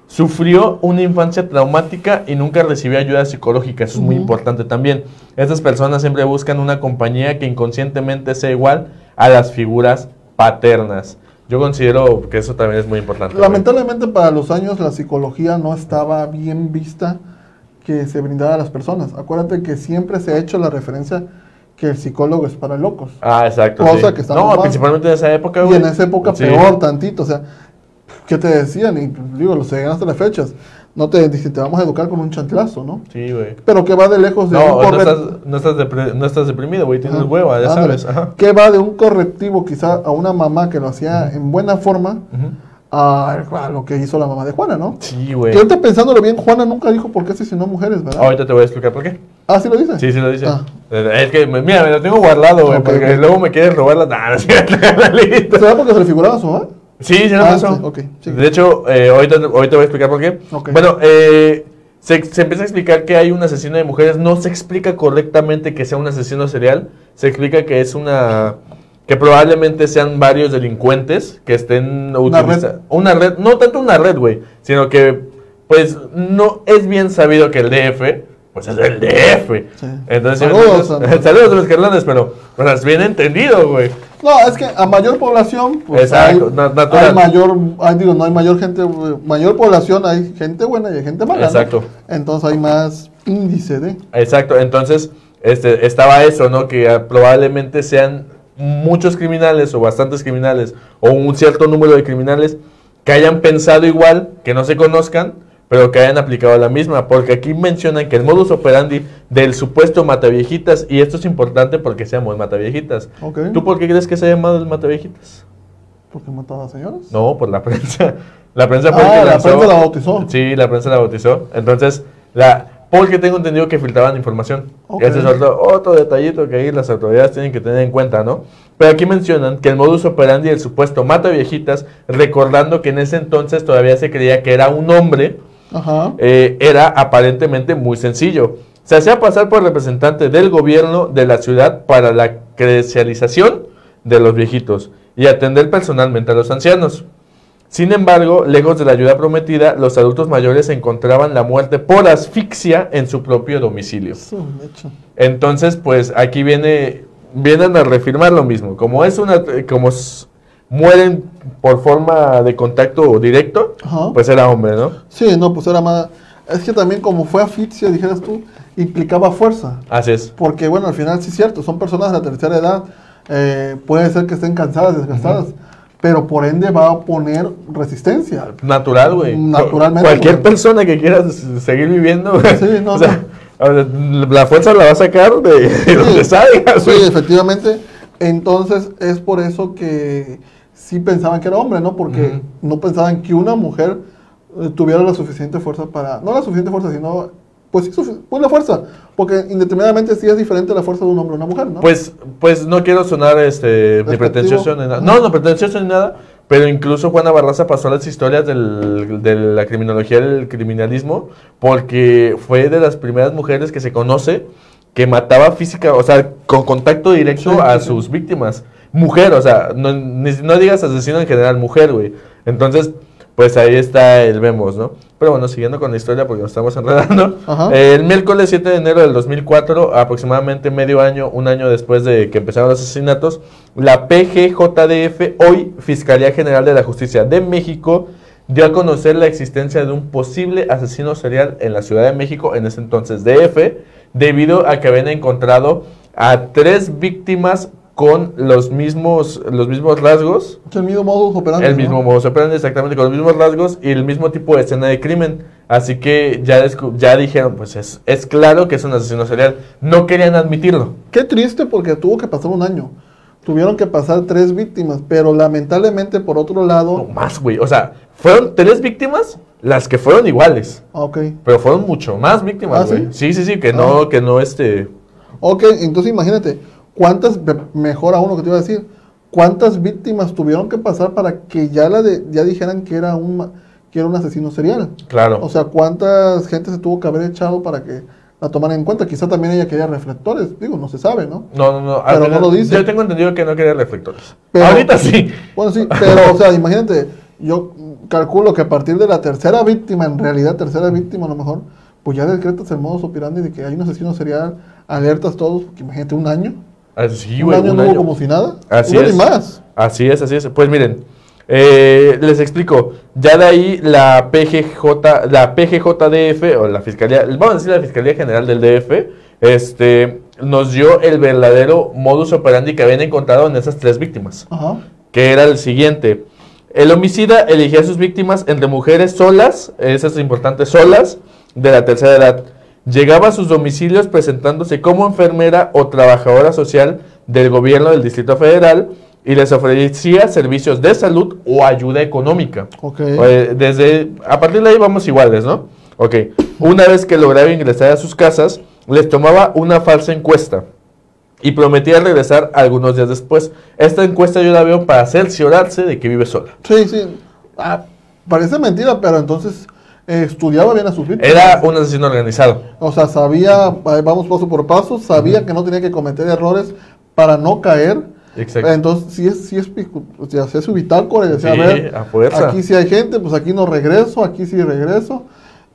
Sufrió una infancia traumática y nunca recibió ayuda psicológica. Eso es muy importante también. Estas personas siempre buscan una compañía que inconscientemente sea igual a las figuras paternas. Yo considero que eso también es muy importante. Lamentablemente para los años la psicología no estaba bien vista que se brindara a las personas. Acuérdate que siempre se ha hecho la referencia que el psicólogo es para locos. Ah, exacto. Cosa sí. que está No, mal. principalmente en esa época, Y güey. en esa época Sí. peor tantito, o sea, ¿qué te decían? Y digo, lo seguían hasta las fechas. No te dicen, te vamos a educar con un chanclazo, ¿no? Sí, güey. Pero que va de lejos de No, un no corre- estás, no, estás no estás deprimido, güey. Tienes Ajá, hueva, ya ándale. sabes. Ajá. Que va de un correctivo quizá a una mamá que lo hacía en buena forma a, a lo que hizo la mamá de Juana, ¿no? Sí, güey. Que ahorita pensándolo bien, Juana nunca dijo por qué asesinó mujeres, ¿verdad? Ahorita te voy a explicar por qué. Ah, ¿sí lo dice? Sí, sí lo dice. Ah. Eh, Es que, mira, me lo tengo guardado, güey, porque luego me quieres robar la... ¿Será porque se le figuraba a su mamá? Sí, sí, no Ah, pasó. sí, ok, sí. De hecho, eh, ahorita, ahorita voy a explicar por qué. Bueno, eh, se, se empieza a explicar que hay un asesino de mujeres. No se explica correctamente que sea un asesino serial. Se explica que es una... Que probablemente sean varios delincuentes que estén utilizando... Una red. No tanto una red, güey. Sino que, pues, no es bien sabido que el DF... Pues es el DF. Sí. Entonces, Saludos, entonces- saludos a los carlanes, pero... Pues es bien entendido, güey. No, es que a mayor población, pues Exacto, hay, natural. hay mayor, hay, digo, no hay mayor gente, mayor población, hay gente buena y hay gente mala. ¿no? Exacto. Entonces hay más índice de. Exacto, entonces este, estaba eso, ¿no? Que ah, probablemente sean muchos criminales o bastantes criminales o un cierto número de criminales que hayan pensado igual, que no se conozcan, pero que hayan aplicado la misma. Porque aquí mencionan que el modus operandi del supuesto mataviejitas, y esto es importante porque seamos mataviejitas. Ok. ¿Tú por qué crees que se ha llamado el mataviejitas? ¿Por qué mataba a señoras? No, por la prensa. La prensa fue el Ah, que la lanzó- prensa la bautizó. Sí, la prensa la bautizó. Entonces, la porque tengo entendido que filtraban información. Ok. Ese es otro, otro detallito que ahí las autoridades tienen que tener en cuenta, ¿no? Pero aquí mencionan que el modus operandi del supuesto mata viejitas, recordando que en ese entonces todavía se creía que era un hombre, Ajá. eh, era aparentemente muy sencillo. Se hacía pasar por representante del gobierno de la ciudad para la credencialización de los viejitos y atender personalmente a los ancianos. Sin embargo, lejos de la ayuda prometida, los adultos mayores encontraban la muerte por asfixia en su propio domicilio. Entonces, pues aquí viene, vienen a reafirmar lo mismo. Como es una, como s- mueren por forma de contacto directo, Ajá. pues era hombre, ¿no? Sí, no, pues era más. Es que también, como fue asfixia, dijeras tú, implicaba fuerza. Así es. Porque, bueno, al final sí es cierto, son personas de la tercera edad. eh, puede ser que estén cansadas, desgastadas. Pero por ende va a poner resistencia. Natural, güey. Naturalmente, Cualquier güey. persona que quiera seguir viviendo, Sí, no, o sea, ver, la fuerza la va a sacar de, de donde salga, Sí, efectivamente. Entonces es por eso que sí pensaban que era hombre, ¿no? Porque no pensaban que una mujer eh, tuviera la suficiente fuerza para... No la suficiente fuerza, sino... Pues sí, pues la fuerza. Porque indeterminadamente sí es diferente la fuerza de un hombre a una mujer, ¿no? Pues, pues no quiero sonar este, ni pretencioso ni nada. No, no pretencioso ni nada. Pero incluso Juana Barraza pasó a las historias del- de la criminología del criminalismo porque fue de las primeras mujeres que se conoce que mataba física, o sea, con contacto directo Sí, a sí, sus víctimas. Mujer, o sea, no, ni- no digas asesino en general, mujer, güey. Entonces, pues ahí está el vemos, ¿no? Pero bueno, siguiendo con la historia porque nos estamos enredando. Eh, el miércoles 7 de enero del 2004, aproximadamente medio año, un año después de que empezaron los asesinatos, la PGJDF, hoy Fiscalía General de la Justicia de México, dio a conocer la existencia de un posible asesino serial en la Ciudad de México, en ese entonces DF, debido a que habían encontrado a tres víctimas con los mismos, los mismos rasgos el mismo modus operandi. el ¿no? mismo modo operandi, exactamente con los mismos rasgos y el mismo tipo de escena de crimen. Así que ya, ya dijeron, pues es, es claro que es un asesino serial. No querían admitirlo. Qué triste porque tuvo que pasar un año. Tuvieron que pasar tres víctimas, pero lamentablemente por otro lado... No más, güey. O sea, fueron tres víctimas las que fueron iguales. Ah, Ok. Pero fueron mucho más víctimas, ¿Ah, güey. sí, sí, sí, que Ah. no, que no este. Ok, entonces imagínate, ¿cuántas, mejor a uno que te iba a decir, cuántas víctimas tuvieron que pasar para que ya la de, ya dijeran que era un que era un asesino serial? Claro. O sea, cuántas gente se tuvo que haber echado para que la tomaran en cuenta. Quizá también ella quería reflectores, digo, no se sabe, ¿no? no, no, no. pero no lo dice. Yo tengo entendido que no quería reflectores. Pero- Ahorita sí. Bueno, sí, pero, o sea, imagínate, yo calculo que a partir de la tercera víctima, en realidad tercera víctima a lo mejor, pues ya decretas el modo operandi de que hay un asesino serial, alertas todos, porque imagínate un año, Así, un güey. año un no hubo año. como si nada, Así es. más. Así es, así es. Pues miren, Eh, les explico. Ya de ahí la PGJ, la PGJDF, o la Fiscalía, vamos a decir la Fiscalía General del DF, este, nos dio el verdadero modus operandi que habían encontrado en esas tres víctimas. Ajá. Que era el siguiente. El homicida elegía a sus víctimas entre mujeres solas, eso es importante, solas, de la tercera edad. Llegaba a sus domicilios presentándose como enfermera o trabajadora social del gobierno del Distrito Federal y les ofrecía servicios de salud o ayuda económica. Ok. Eh, Desde, a partir de ahí vamos iguales, ¿no? Ok. Una vez que lograba ingresar a sus casas, les tomaba una falsa encuesta y prometía regresar algunos días después. Esta encuesta yo la veo para cerciorarse de que vive sola. Sí, sí. Ah, parece mentira, pero entonces estudiaba bien a sus víctimas. Era un asesino organizado. O sea, sabía, eh, vamos paso por paso, sabía que no tenía que cometer errores para no caer. Exacto. Entonces, si es, si es, o sea, hacía su bitácora decía, Sí, a ver, a fuerza. aquí sí hay gente, pues aquí no regreso, aquí sí regreso.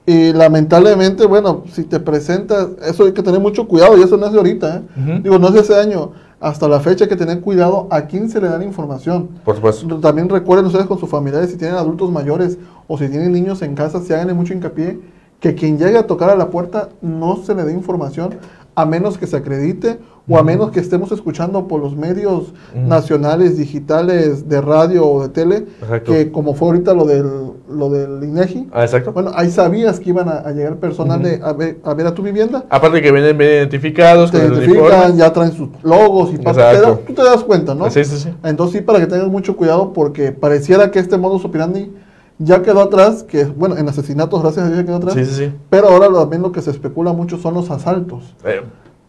Y lamentablemente, bueno, si te presentas, eso hay que tener mucho cuidado, y eso no es de ahorita, ¿eh? Ujú. Digo, no es de ese año, hasta la fecha hay que tener cuidado a quién se le da la información. Por supuesto. También recuerden ustedes con sus familiares, si tienen adultos mayores o si tienen niños en casa, si hagan mucho hincapié que quien llegue a tocar a la puerta no se le dé información a menos que se acredite o a menos que estemos escuchando por los medios nacionales, digitales, de radio o de tele, Exacto. que como fue ahorita lo del, lo del INEGI, Ah, exacto. bueno, ahí sabías que iban a, a llegar personal Ujú. de, a, ver, a ver a tu vivienda, Aparte que vienen bien identificados te con identifican, ya traen sus logos y pa- te Exacto. da- tú te das cuenta, ¿no? Sí, sí, sí. Entonces sí, para que tengas mucho cuidado porque pareciera que este modus operandi ya quedó atrás, que bueno, en asesinatos gracias a Dios ya quedó atrás, Sí, sí, sí. pero ahora lo- también lo que se especula mucho son los asaltos, Eh,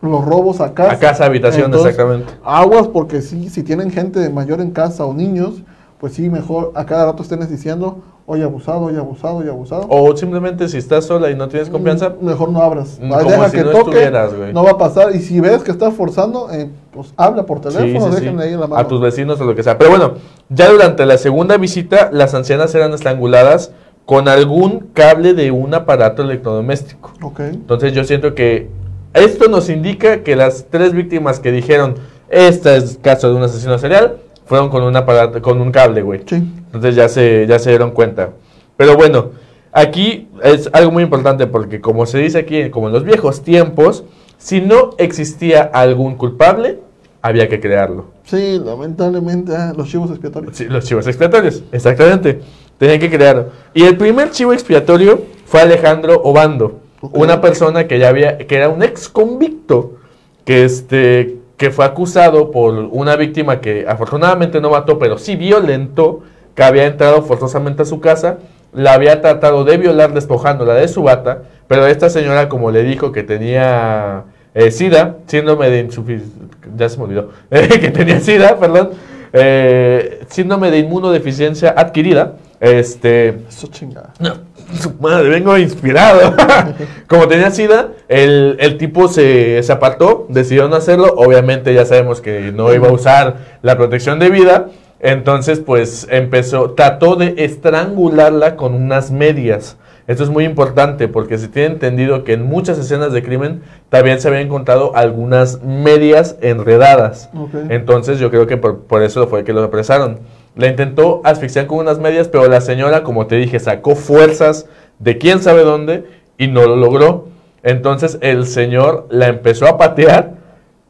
los robos a casa. a casa, habitación, Entonces, exactamente. Aguas porque sí, si tienen gente mayor en casa o niños, pues sí, mejor a cada rato estén diciendo, oye abusado, oye abusado, oye abusado. O simplemente si estás sola y no tienes confianza, Mm, Mejor no abras. Mm, como Deja si que no toque, no va a pasar. Y si ves que está forzando, eh, pues habla por teléfono, sí, sí. déjenle ahí la mano. a tus vecinos o lo que sea. Pero bueno, ya durante la segunda visita, las ancianas eran estranguladas con algún cable de un aparato electrodoméstico. Ok. Entonces yo siento que esto nos indica que las tres víctimas que dijeron, este es caso de un asesino serial, fueron con un aparato, con un cable, güey. Sí. Entonces ya se, ya se dieron cuenta. Pero bueno, aquí es algo muy importante porque como se dice aquí, como en los viejos tiempos, si no existía algún culpable, había que crearlo. Sí, lamentablemente, ah, los chivos expiatorios. Sí, los chivos expiatorios, exactamente. Tenían que crearlo. Y el primer chivo expiatorio fue Alejandro Obando, Una persona que ya había, que era un ex convicto, que este, que fue acusado por una víctima que afortunadamente no mató, pero sí violentó, que había entrado forzosamente a su casa, la había tratado de violar despojándola de su bata, pero esta señora, como le dijo que tenía eh, SIDA, síndrome de insuficiencia, ya se me olvidó, que tenía SIDA, perdón, eh, síndrome de inmunodeficiencia adquirida, este, Eso chingada. no, su madre, vengo inspirado. Como tenía SIDA, el, el tipo se, se apartó, decidió no hacerlo. Obviamente ya sabemos que no iba a usar la protección de vida. Entonces, pues empezó, trató de estrangularla con unas medias. Esto es muy importante porque se tiene entendido que en muchas escenas de crimen también se habían encontrado algunas medias enredadas. Entonces yo creo que por, por eso fue que lo apresaron. La intentó asfixiar con unas medias, pero la señora, como te dije, sacó fuerzas de quién sabe dónde y no lo logró. Entonces el señor la empezó a patear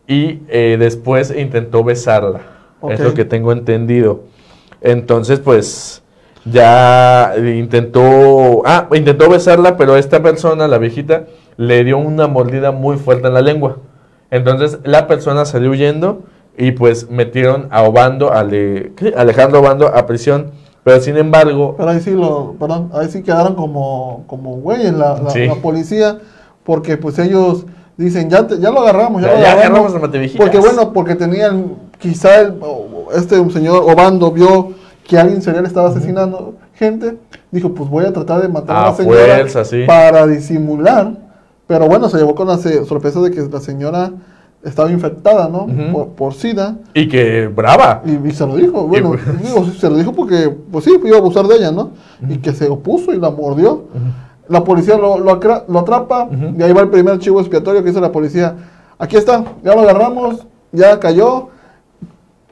y eh, después intentó besarla. Es lo que tengo entendido. Entonces, pues ya intentó, ah, intentó besarla, pero esta persona, la viejita, le dio una mordida muy fuerte en la lengua. Entonces la persona salió huyendo y pues metieron a Obando, a ¿qué? Alejandro Obando a prisión. Pero sin embargo, Pero ahí sí lo, perdón, ahí sí quedaron como, como güeyes la, la, Sí. la policía, porque pues ellos dicen, ya, te- ya lo agarramos, ya, ya, lo ya agarramos. agarramos a Matevijitas. Porque bueno, porque tenían, quizá el, este señor Obando vio que alguien serial estaba asesinando gente, dijo, pues voy a tratar de matar a, A la señora fuerza, sí. para disimular, pero bueno, se llevó con la sorpresa de que la señora estaba infectada, ¿no? Por, por SIDA. Y que brava. Y, y se lo dijo, bueno, pues- digo, se lo dijo porque, pues sí, iba a abusar de ella, ¿no? Y que se opuso y la mordió. La policía lo, lo, lo atrapa y ahí va el primer chivo expiatorio que hizo la policía. Aquí está, ya lo agarramos, ya cayó.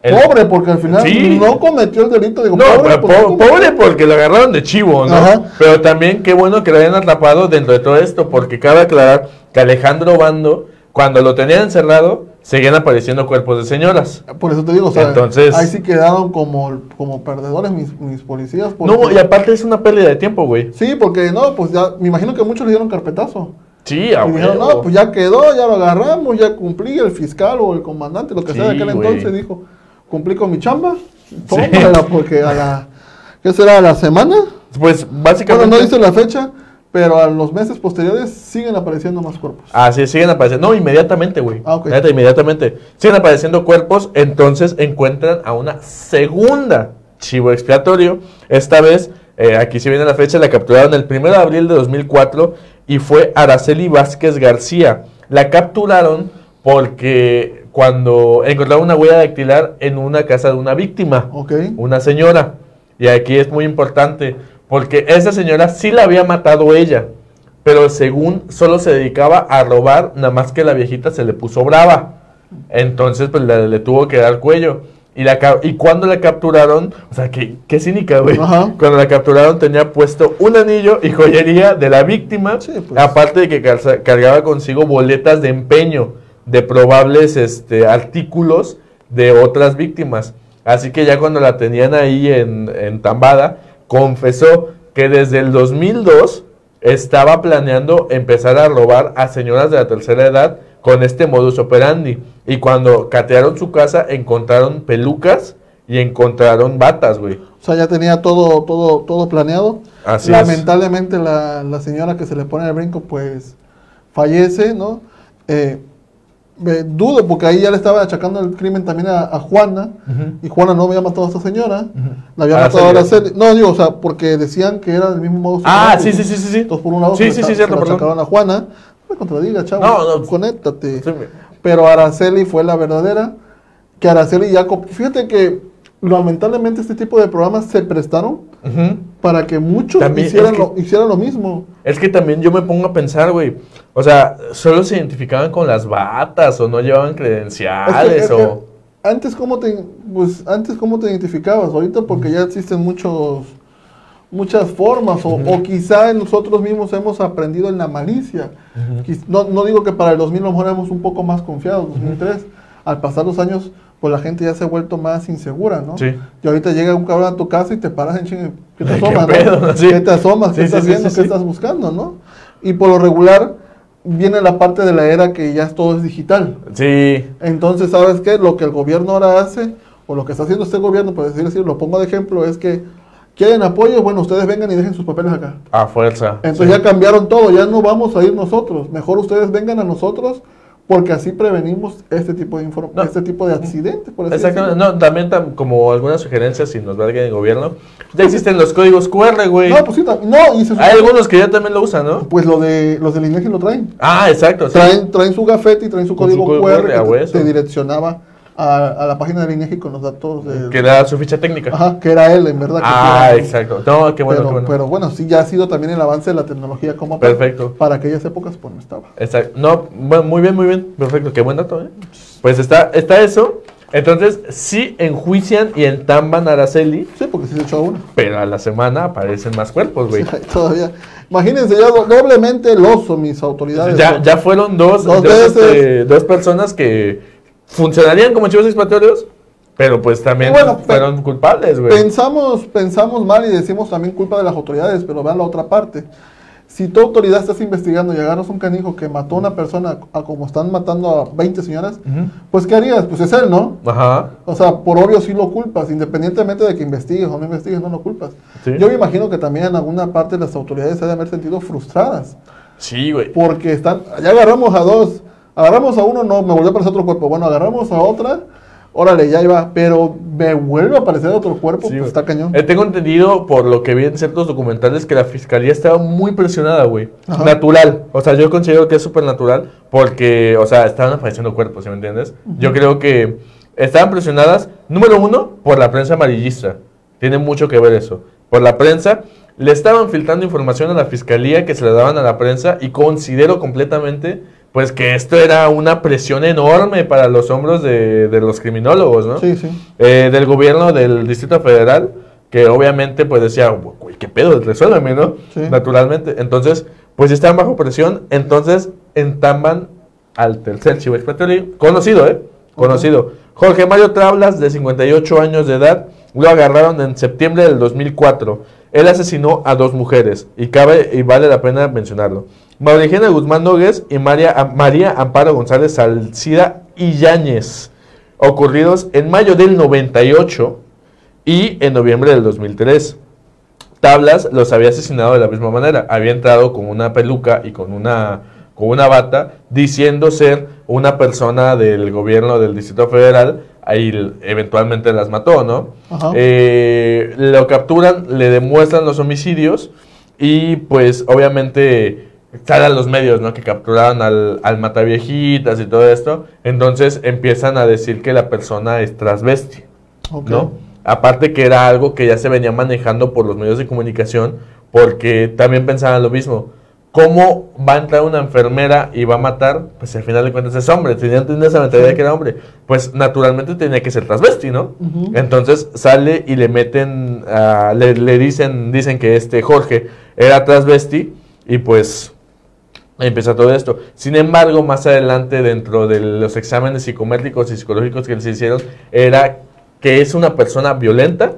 El- Pobre, porque al final Sí. no cometió el delito. Digo, No, pobre, po- no pobre porque lo agarraron de chivo, ¿no? Ajá. Pero también qué bueno que lo hayan atrapado dentro de todo esto, porque cabe aclarar que Alejandro Bando, cuando lo tenían encerrado, seguían apareciendo cuerpos de señoras. Por eso te digo, o sea, Entonces- ahí sí quedaron como, como perdedores mis, mis policías. porque- No, y aparte es una pérdida de tiempo, güey. Sí, porque no, pues ya, me imagino que muchos le dieron carpetazo. Sí, a y dijeron, no, pues ya quedó, ya lo agarramos, ya cumplí, el fiscal o el comandante, lo que sea de Sí, aquel güey. entonces, dijo, cumplí con mi chamba, tómala, porque a la, ¿qué será? ¿A la semana? Pues Bueno, básicamente... no dice la fecha, pero a los meses posteriores siguen apareciendo más cuerpos. Así es, siguen apareciendo. No, inmediatamente, güey. Ah, ok. Neta, inmediatamente. Siguen apareciendo cuerpos, entonces encuentran a una segunda chivo expiatorio. Esta vez, eh, aquí se viene la fecha, la capturaron el 1 de abril de 2004 y fue Araceli Vázquez García. La capturaron porque cuando encontraron una huella dactilar en una casa de una víctima una señora. Y aquí es muy importante, porque esa señora sí la había matado ella, pero según solo se dedicaba a robar, nada más que la viejita se le puso brava. Entonces, pues le, le tuvo que dar cuello. Y, la, y cuando la capturaron, o sea, qué, qué cínica, güey. Ajá. Cuando la capturaron tenía puesto un anillo y joyería de la víctima, Sí, pues. aparte de que calza- cargaba consigo boletas de empeño de probables este, artículos de otras víctimas. Así que ya cuando la tenían ahí en, en Tambada, confesó que desde el 2002 estaba planeando empezar a robar a señoras de la tercera edad con este modus operandi. Y cuando catearon su casa, encontraron pelucas y encontraron batas, güey. O sea, ya tenía todo, todo, todo planeado. Así Lamentablemente la, la señora que se le pone el brinco, pues fallece, ¿no? Eh, eh, dudo, porque ahí ya le estaba achacando el crimen también a, a Juana, y Juana no había matado a esta señora, la había Araceli. matado a Araceli. No, digo, o sea, porque decían que era del mismo modo. Ah, sí, sí, sí, sí, sí. Entonces, por un lado, Sí, se sí, le sí, cierto, se achacaron a Juana. No me contradiga, chavo. No, no. Conéctate. Sí, Pero Araceli fue la verdadera. Que Araceli ya. Fíjate que lamentablemente este tipo de programas se prestaron Ujú. Para que muchos También hicieran, es que- lo, hicieran lo mismo. Es que también yo me pongo a pensar, güey. O sea, solo se identificaban con las batas o no llevaban Es que- credenciales es que o... antes cómo te pues antes cómo te identificabas ahorita porque ya existen muchos muchas formas o, o quizá nosotros mismos hemos aprendido en la malicia. Quiz- no, no digo que para el 2000 a lo mejor éramos un poco más confiados 2003 al pasar los años pues la gente ya se ha vuelto más insegura no Sí. y ahorita llega un cabrón a tu casa y te paras en chingue ¿qué te ¿Qué asomas? no? pedo? Sí. ¿qué te asomas? ¿qué Sí, estás sí, viendo? ¿qué estás buscando? no y por lo regular viene la parte de la era que ya todo es digital Sí, entonces, ¿sabes qué? Lo que el gobierno ahora hace, o lo que está haciendo este gobierno, por decir así, lo pongo de ejemplo, es que quieren apoyo, bueno, ustedes vengan y dejen sus papeles acá. a fuerza. Entonces ya cambiaron todo, ya no vamos a ir nosotros, mejor ustedes vengan a nosotros, porque así prevenimos este tipo de inform- No. este tipo de accidentes, por así Exactamente. decirlo. No, también tam- como algunas sugerencias, si nos va alguien el gobierno, ya existen los códigos QR, güey. No, pues sí, no, y se Hay algunos que ya también lo usan, ¿no? pues lo de los del INEGI lo traen. Ah, exacto. sí. Traen, traen su gafete y traen su Con su código código QR QR, que te direccionaba a, a la página del INEGI con los datos de... Que da su ficha técnica. Ajá, que era él, en verdad. Ah, era exacto. No, qué bueno, pero, qué bueno. pero bueno, sí, ya ha sido también el avance de la tecnología como. Perfecto. Para aquellas épocas, pues no estaba. Exacto. No, bueno, muy bien, muy bien. Perfecto, qué buen dato, ¿eh? Pues está, está eso. Entonces, sí enjuician y entamban a Araceli, Sí, porque sí se echó a una. pero a la semana aparecen más cuerpos, güey. Sí, todavía. Imagínense ya do- doblemente el oso, mis autoridades. Ya, ya fueron dos, Dos dos, veces. este, dos personas que funcionarían como chivos expiatorios, pero pues también bueno, fueron culpables, güey. Pensamos, pensamos mal y decimos también culpa de las autoridades, pero vean la otra parte. Si tu autoridad estás investigando y agarras un canijo que mató a una persona a como están matando a 20 señoras, Ujú. pues ¿qué harías? Pues es él, ¿no? Ajá. O sea, por obvio sí lo culpas, independientemente de que investigues o no investigues, no lo culpas. Sí. Yo me imagino que también en alguna parte las autoridades se han de haber sentido frustradas, Sí, güey. porque están, ya agarramos a dos, agarramos a uno, no, me volvió a aparecer otro cuerpo, bueno, agarramos a otra, órale, ya iba, pero me vuelve a aparecer otro cuerpo, Sí, pues está cañón. Eh, tengo entendido por lo que vi en ciertos documentales que la fiscalía estaba muy presionada, güey. Ajá. Natural. O sea, yo considero que es súper natural porque, o sea, estaban apareciendo cuerpos, ¿sí me entiendes? Yo creo que estaban presionadas, número uno, por la prensa amarillista. Tiene mucho que ver eso. Por la prensa, le estaban filtrando información a la fiscalía que se le daban a la prensa y considero completamente pues que esto era una presión enorme para los hombros de, de los criminólogos, ¿no? Sí, sí. Eh, del gobierno del Distrito Federal, que obviamente pues decía, güey, qué pedo, resuélveme, ¿no? Sí. Naturalmente. Entonces, pues estaban bajo presión, entonces entamban al tercer chivo expiatorio, conocido, ¿eh? Conocido. Jorge Mario Trablas, de 58 años de edad, lo agarraron en septiembre del 2004. Él asesinó a dos mujeres, y cabe y vale la pena mencionarlo. Maurigena Guzmán Nogues y María, María Amparo González Salcida y Yáñez, ocurridos en mayo del 98 y en noviembre del 2003. Tablas los había asesinado de la misma manera. Había entrado con una peluca y con una, con una bata, diciendo ser una persona del gobierno del Distrito Federal. Ahí eventualmente las mató, ¿no? Eh, lo capturan, le demuestran los homicidios y pues obviamente salen los medios, ¿no? Que capturaron al, al mataviejitas y todo esto. Entonces empiezan a decir que la persona es transvesti. ¿no? Aparte que era algo que ya se venía manejando por los medios de comunicación, porque también pensaban lo mismo. ¿Cómo va a entrar una enfermera y va a matar? Pues al final de cuentas es hombre. Tenían, esa mentalidad de que era hombre. Pues naturalmente tenía que ser transvesti, ¿no? Entonces sale y le meten, ah, le, le dicen, dicen que este Jorge era transvesti y pues empieza todo esto. Sin embargo, más adelante dentro de los exámenes psicométricos y psicológicos que les hicieron, era que es una persona violenta,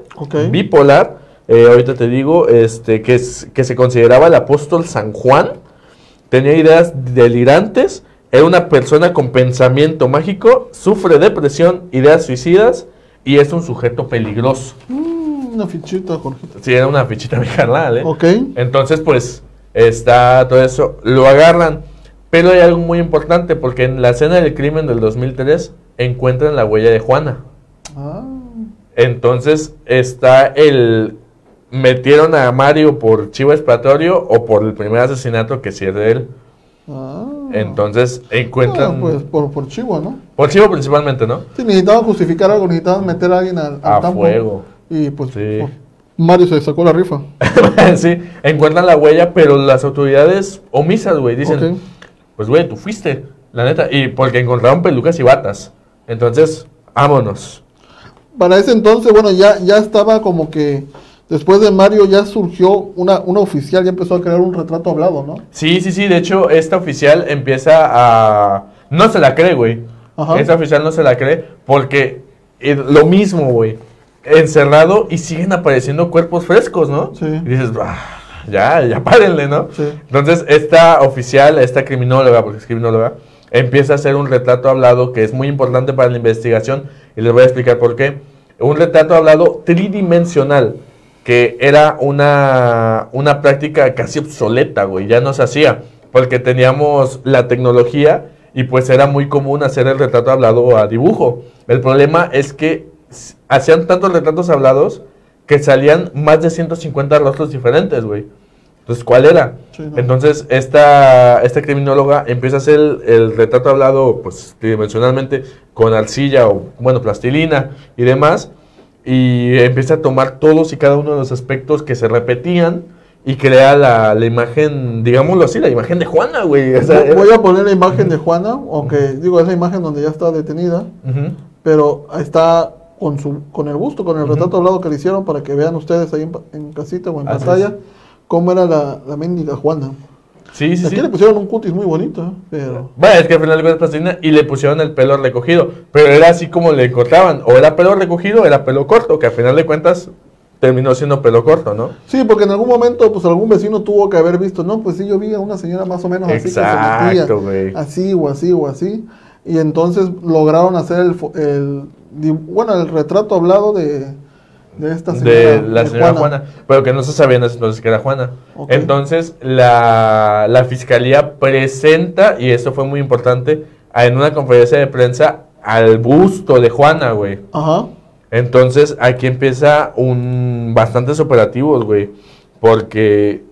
bipolar, eh, ahorita te digo, este, que, es, que se consideraba el apóstol San Juan, tenía ideas delirantes, era una persona con pensamiento mágico, sufre depresión, ideas suicidas y es un sujeto peligroso. Mm, una fichita, Jorgito. Sí, era una fichita mi carnal, ¿eh? Ok. Entonces, pues, está todo eso. Lo agarran. Pero hay algo muy importante, porque en la escena del crimen del 2003 encuentran la huella de Juana. Ah. Entonces, está el... Metieron a Mario por chivo expiatorio o por el primer asesinato que sí es de él. Ah. Entonces, encuentran... Ah, pues por, por Chihuahua, ¿no? Por chivo principalmente, ¿no? Sí, necesitaban justificar algo, necesitaban meter a alguien al, al A campo. fuego. Y pues, Sí. pues, Mario se sacó la rifa. sí, encuentran la huella, pero las autoridades omisas, güey, dicen... Pues, güey, tú fuiste, la neta. Y porque encontraron pelucas y batas. Entonces, vámonos. Para ese entonces, bueno, ya, ya estaba como que después de Mario ya surgió una, una oficial, ya empezó a crear un retrato hablado, ¿no? Sí, sí, sí. De hecho, esta oficial empieza a. No se la cree, güey. Esta oficial no se la cree porque eh, lo mismo, güey. Encerrado y siguen apareciendo cuerpos frescos, ¿no? Sí. Y dices, "Ah, ya, ya párenle, ¿no? Sí. Entonces, esta oficial, esta criminóloga, porque es criminóloga, empieza a hacer un retrato hablado que es muy importante para la investigación y les voy a explicar por qué. Un retrato hablado tridimensional, que era una, una práctica casi obsoleta, güey, ya no se hacía, porque teníamos la tecnología y pues era muy común hacer el retrato hablado a dibujo. El problema es que hacían tantos retratos hablados que salían más de 150 rostros diferentes, güey. Entonces, ¿cuál era? Sí, no. Entonces, esta, esta criminóloga empieza a hacer el, el retrato hablado, pues, tridimensionalmente, con arcilla o, bueno, plastilina y demás, y empieza a tomar todos y cada uno de los aspectos que se repetían y crea la, la imagen, digámoslo así, la imagen de Juana, güey. O sea, era- Voy a poner la imagen de Juana, aunque digo, esa imagen donde ya está detenida, pero está con su con el busto, con el retrato hablado que le hicieron para que vean ustedes ahí en, en casita o en Así pantalla es. cómo era la, la mendiga Juana. Sí, sí, Aquí sí. le pusieron un cutis muy bonito, ¿eh? pero... Bueno, es que al final de cuentas plastilina y le pusieron el pelo recogido, pero era así como le cortaban, o era pelo recogido o era pelo corto, que al final de cuentas terminó siendo pelo corto, ¿no? Sí, porque en algún momento, pues algún vecino tuvo que haber visto, no, pues sí, yo vi a una señora más o menos así que se metía, Exacto, güey. así o así o así, y entonces lograron hacer el, el bueno, el retrato hablado de, de esta señora. de la de señora Juana. pero que no se sabía en ese entonces que era Juana. Entonces la, la fiscalía presenta, y esto fue muy importante, en una conferencia de prensa al busto de Juana, güey. Ajá. Entonces aquí empieza un bastantes operativos, güey, porque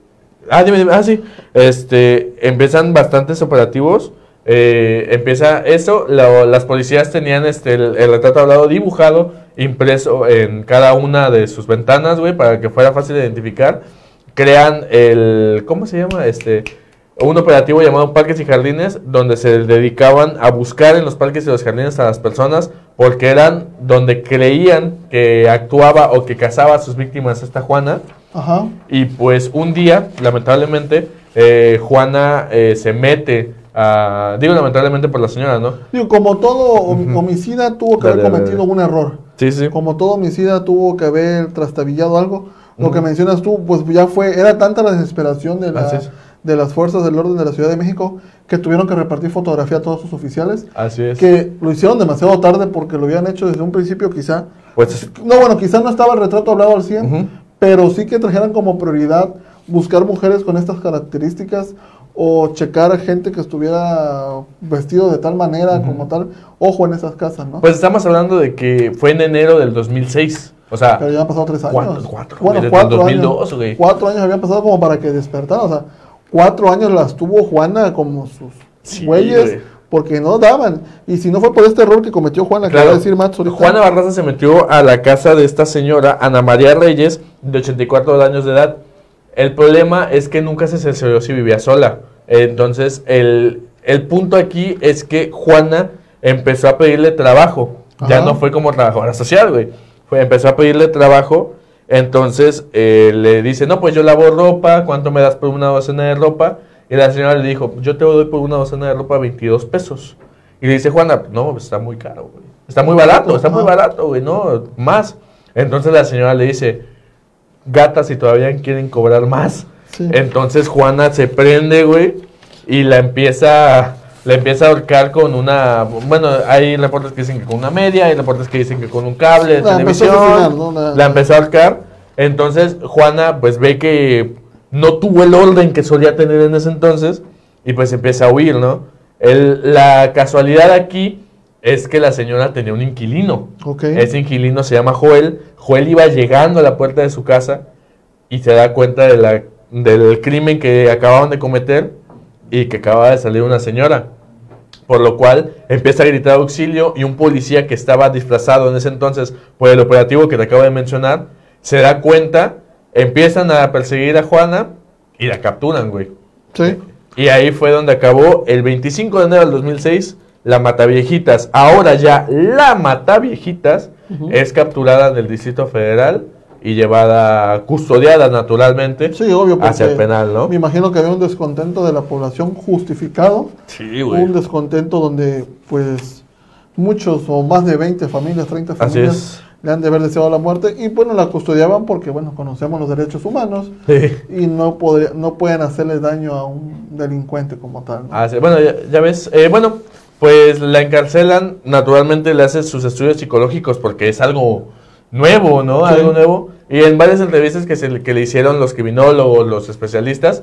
ah, dime, dime, ah, sí, este, empiezan bastantes operativos. Eh, empieza eso, las policías tenían este el, el retrato hablado dibujado, impreso en cada una de sus ventanas, güey, para que fuera fácil de identificar. Crean el, ¿cómo se llama? Este, un operativo llamado Parques y Jardines, donde se dedicaban a buscar en los parques y los jardines a las personas, porque eran donde creían que actuaba o que cazaba a sus víctimas esta Juana. Ajá. Y pues un día, lamentablemente, eh, Juana eh, se mete a... Digo lamentablemente por la señora, ¿no? Digo, como todo hom- homicida tuvo que haber cometido un error. Sí, sí. Como todo homicida tuvo que haber trastabillado algo. Lo que mencionas tú, pues ya fue, era tanta la desesperación de, la- de las fuerzas del orden de la Ciudad de México que tuvieron que repartir fotografía a todos sus oficiales. Así es. Que lo hicieron demasiado tarde porque lo habían hecho desde un principio quizá. Pues No, bueno, quizá no estaba el retrato hablado al 100, Ujú. pero sí que trajeran como prioridad buscar mujeres con estas características o checar gente que estuviera vestido de tal manera, como tal. Ojo en esas casas, ¿no? Pues estamos hablando de que fue en enero del 2006. O sea, Pero ya han pasado tres años. Cuatro, Bueno, güey, desde el cuatro 2002, años. Cuatro años habían pasado como para que despertara. O sea, cuatro años las tuvo Juana como sus Sí, güeyes güey. porque no daban. Y si no fue por este error que cometió Juana, que Claro. va a decir ahorita. Juana Barraza se metió a la casa de esta señora, Ana María Reyes, de 84 años de edad. El problema es que nunca se cercioró si vivía sola. Entonces, el, el punto aquí es que Juana empezó a pedirle trabajo. Ya no fue como trabajadora social, güey. Fue, empezó a pedirle trabajo. Entonces, eh, le dice, no, pues yo lavo ropa, ¿cuánto me das por una docena de ropa? Y la señora le dijo, yo te doy por una docena de ropa 22 pesos. Y le dice Juana, no, está muy caro, güey. Está muy barato, está muy barato, güey, no, más. Entonces la señora le dice, gata, si todavía quieren cobrar más. Sí. Entonces Juana se prende, güey, y la empieza, la empieza a ahorcar con una, bueno, hay reportes que dicen que con una media, hay reportes que dicen que con un cable de La empezó a televisión. La- La empezó a ahorcar. Entonces Juana pues ve que no tuvo el orden que solía tener en ese entonces y pues empieza a huir, ¿no? El- la casualidad aquí es que la señora tenía un inquilino. Ese inquilino se llama Joel. Joel iba llegando a la puerta de su casa y se da cuenta de la- del crimen que acababan de cometer y que acababa de salir una señora. Por lo cual empieza a gritar auxilio y un policía que estaba disfrazado en ese entonces por el operativo que te acabo de mencionar, se da cuenta, empiezan a perseguir a Juana y la capturan, güey. Sí. Y ahí fue donde acabó el 25 de enero del 2006 la Mataviejitas. Ahora ya la Mataviejitas Ujú. es capturada del Distrito Federal y llevada, custodiada naturalmente Sí, obvio. Hacia el penal, ¿no? Me imagino que había un descontento de la población justificado. Sí, Un descontento donde, pues, muchos o más de 20 familias, 30 Así familias es. le han de haber deseado la muerte. Y bueno, la custodiaban porque, bueno, conocemos los derechos humanos Sí. y no, podría, no pueden hacerle daño a un delincuente como tal. ¿no? Así- bueno, ya, ya ves. eh, bueno, pues la encarcelan, naturalmente le hacen sus estudios psicológicos porque es algo nuevo, ¿no? Sí. Algo nuevo. Y en varias entrevistas que, se, le- que le hicieron los criminólogos, los especialistas,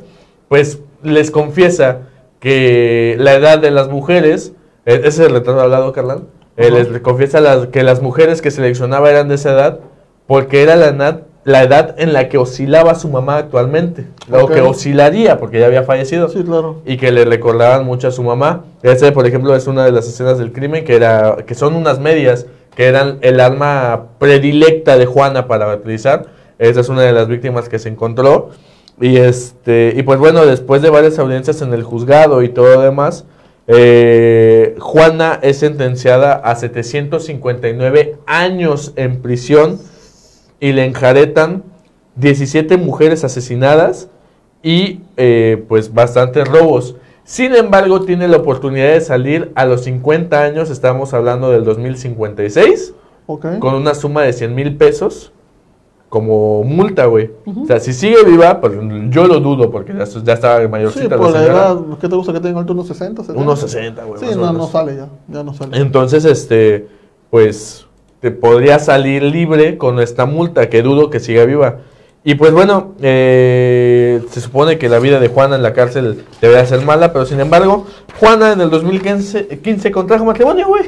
pues les confiesa que la edad de las mujeres, eh, ese es el retrato hablado, Carlán, eh, Ajá. les confiesa las- que las mujeres que seleccionaba eran de esa edad porque era la edad, la edad en la que oscilaba su mamá actualmente, o Ok. que oscilaría porque ya había fallecido Sí, claro. y que le recordaban mucho a su mamá. Ese, por ejemplo, es una de las escenas del crimen que era que son unas medias que eran el arma predilecta de Juana para utilizar. Esa es una de las víctimas que se encontró. Y este y pues bueno, después de varias audiencias en el juzgado y todo lo demás, eh, Juana es sentenciada a 759 años en prisión y le enjaretan 17 mujeres asesinadas y eh, pues bastantes robos. Sin embargo, tiene la oportunidad de salir a los 50 años, estamos hablando del 2056, Ok. con una suma de 100 mil pesos como multa, güey. Ujú. O sea, si sigue viva, pues yo lo dudo porque ya, ya estaba Sí, mayorcita por la señora. edad, ¿qué te gusta que tenga unos 60? 70? Unos 60, güey. Sí, no, no sale ya, ya no sale. Entonces, este, pues, te podría salir libre con esta multa, que dudo que siga viva. Y pues bueno, eh, se supone que la vida de Juana en la cárcel debería ser mala, pero sin embargo, Juana en el 2015 15 contrajo matrimonio, güey.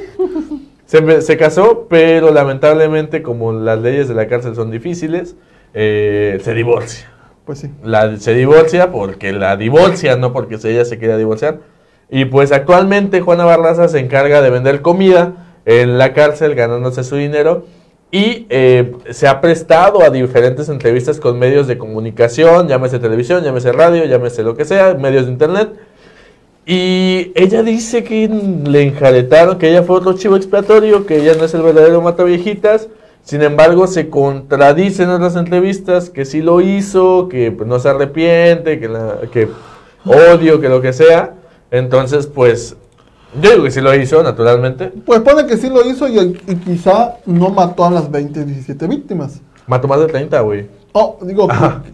Se, se casó, pero lamentablemente, como las leyes de la cárcel son difíciles, eh, se divorcia. Pues sí. La, se divorcia porque la divorcia, no porque ella se quiera divorciar. Y pues actualmente Juana Barraza se encarga de vender comida en la cárcel ganándose su dinero Y eh, se ha prestado a diferentes entrevistas con medios de comunicación, llámese televisión, llámese radio, llámese lo que sea, medios de internet. Y ella dice que le enjaretaron, que ella fue otro chivo expiatorio, que ella no es el verdadero mata viejitas. Sin embargo, se contradice en otras entrevistas que sí lo hizo, que pues, no se arrepiente, que, que odio, que lo que sea. Entonces, pues, yo digo que sí lo hizo, naturalmente. Pues pone que sí lo hizo y, y quizá no mató a las 20, 17 víctimas. Mató más de 30, güey. Oh, digo,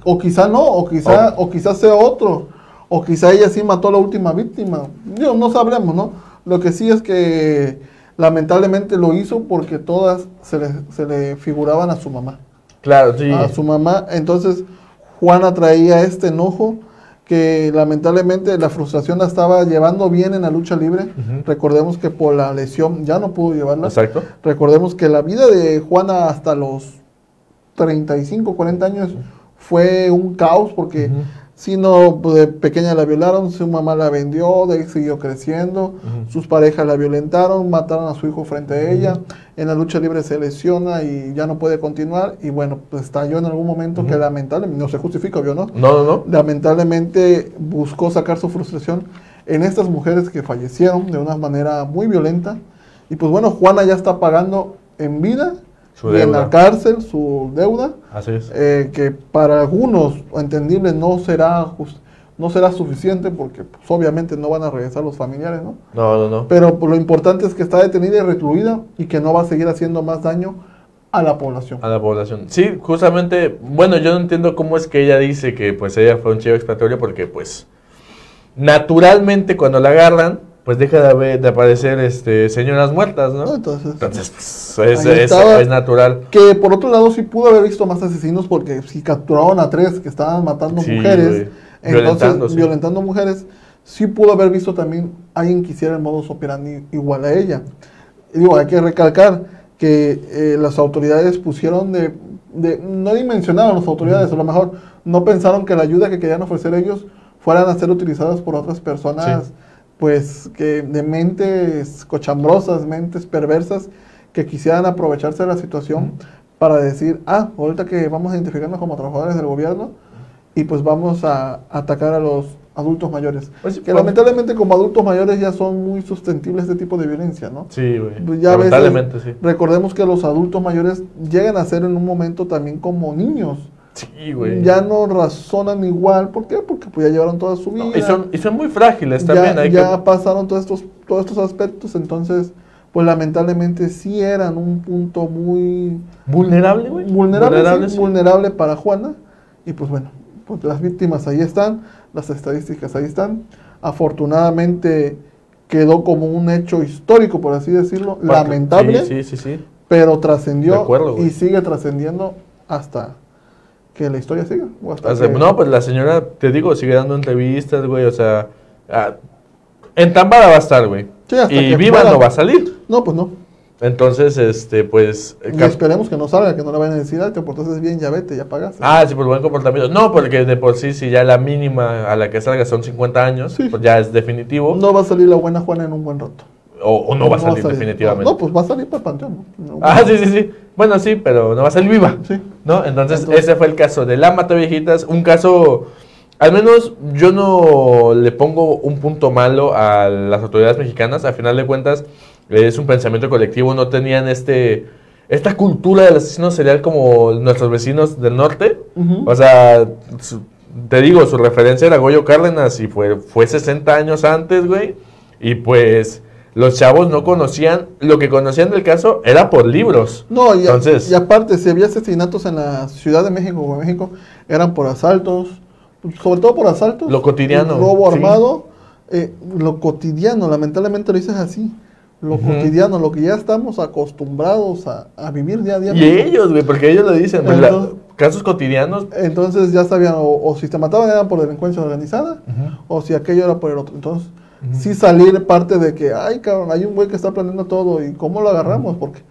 o quizá no, o quizá, Oh. o quizá sea otro. O quizá ella sí mató a la última víctima. Digo, no sabremos, ¿no? Lo que sí es que lamentablemente lo hizo porque todas se le, se le figuraban a su mamá. Claro, sí. A su mamá. Entonces, Juana traía este enojo que lamentablemente la frustración la estaba llevando bien en la lucha libre. Recordemos que por la lesión ya no pudo llevarla. Exacto. Recordemos que la vida de Juana hasta los 35, 40 años fue un caos porque no, pues, de pequeña la violaron, su mamá la vendió, de ahí siguió creciendo, sus parejas la violentaron, mataron a su hijo frente a ella, en la lucha libre se lesiona y ya no puede continuar y bueno, pues estalló en algún momento que Ujú. lamentablemente, no se justifica, obvio, ¿no? No, no, no. lamentablemente buscó sacar su frustración en estas mujeres que fallecieron de una manera muy violenta. Y pues bueno, Juana ya está pagando en vida Su y en la cárcel su deuda, Así es. eh, que para algunos, entendible, no será, no será suficiente porque pues, obviamente no van a regresar los familiares, ¿no? No, no, no. Pero pues, lo importante es que está detenida y recluida y que no va a seguir haciendo más daño a la población. A la población. Sí, justamente, bueno, yo no entiendo cómo es que ella dice que pues ella fue un chivo expiatorio porque pues naturalmente cuando la agarran, pues deja de, haber- de aparecer este señoras muertas, ¿no? Entonces, Entonces, pues, es, natural. Que por otro lado sí pudo haber visto más asesinos porque si capturaron a tres que estaban matando Sí, mujeres, entonces Violentando, mujeres, sí pudo haber visto también alguien que hiciera el modus operandi igual a ella. Y digo, hay que recalcar que eh, las autoridades pusieron de, de- no dimensionaron las autoridades, a lo mejor no pensaron que la ayuda que querían ofrecer ellos fueran a ser utilizadas por otras personas, Sí. Pues que de mentes cochambrosas, mentes perversas, que quisieran aprovecharse de la situación para decir, ah, ahorita que vamos a identificarnos como trabajadores del gobierno y pues vamos a atacar a los adultos mayores. Pues que pues- lamentablemente como adultos mayores ya son muy sustentables este tipo de violencia, ¿no? Sí, güey. Pues ya a veces- Lamentablemente, sí. Recordemos que los adultos mayores llegan a ser en un momento también como niños. Sí, güey. Ya no razonan igual. ¿Por qué? Porque pues ya llevaron toda su vida. No, y, son, y son muy frágiles ya también. hay ya que- pasaron todos estos, todos estos aspectos. Entonces, pues lamentablemente sí eran un punto muy Vulnerable, güey. vulnerable, Vulnerable, sí, sí. vulnerable para Juana. Y pues bueno, pues las víctimas ahí están, las estadísticas ahí están. Afortunadamente quedó como un hecho histórico, por así decirlo, lamentable, Sí, sí, sí. sí. pero trascendió y sigue trascendiendo hasta que la historia siga. o hasta O sea, que- no, pues la señora, te digo, sigue dando entrevistas, güey. O sea, ah, entambada va a estar, güey. Sí, hasta y viva no va a salir. No, pues no. Entonces, este, pues. Y esperemos que no salga, que no le vayan a decir, ah, te portaste bien, ya vete, ya pagaste. Ah, sí, por buen comportamiento. No, porque de por sí, si ya la mínima a la que salga son 50 años, Sí. pues ya es definitivo. No va a salir la buena Juana en un buen rato. O, o no va a salir, definitivamente. No, pues va a salir para el panteón. Ah, sí, sí, sí. Bueno, sí, pero no va a salir viva. Sí. ¿No? Entonces, Entonces- ese fue el caso de la Mata Viejitas. Un caso, al menos yo no le pongo un punto malo a las autoridades mexicanas. A final de cuentas, es un pensamiento colectivo. No tenían este esta cultura del asesino serial como nuestros vecinos del norte. O sea, su- te digo, su referencia era Goyo Cárdenas y fue, fue 60 años antes, güey. Y pues los chavos no conocían, lo que conocían del caso era por libros. No, y, Entonces- y aparte, si había asesinatos en la Ciudad de México o en México, eran por asaltos, sobre todo por asaltos. Lo cotidiano, Robo sí. armado, eh, lo cotidiano, lamentablemente lo dices así. Lo cotidiano, lo que ya estamos acostumbrados a, a vivir día a día. Y ellos, güey, porque ellos lo dicen, pues, la- Entonces- casos cotidianos. Entonces ya sabían, o, o si te mataban eran por delincuencia organizada, o si aquello era por el otro. Entonces, Ujú. sí salir parte de que, ay, cabrón, hay un güey que está aprendiendo todo y cómo lo agarramos, porque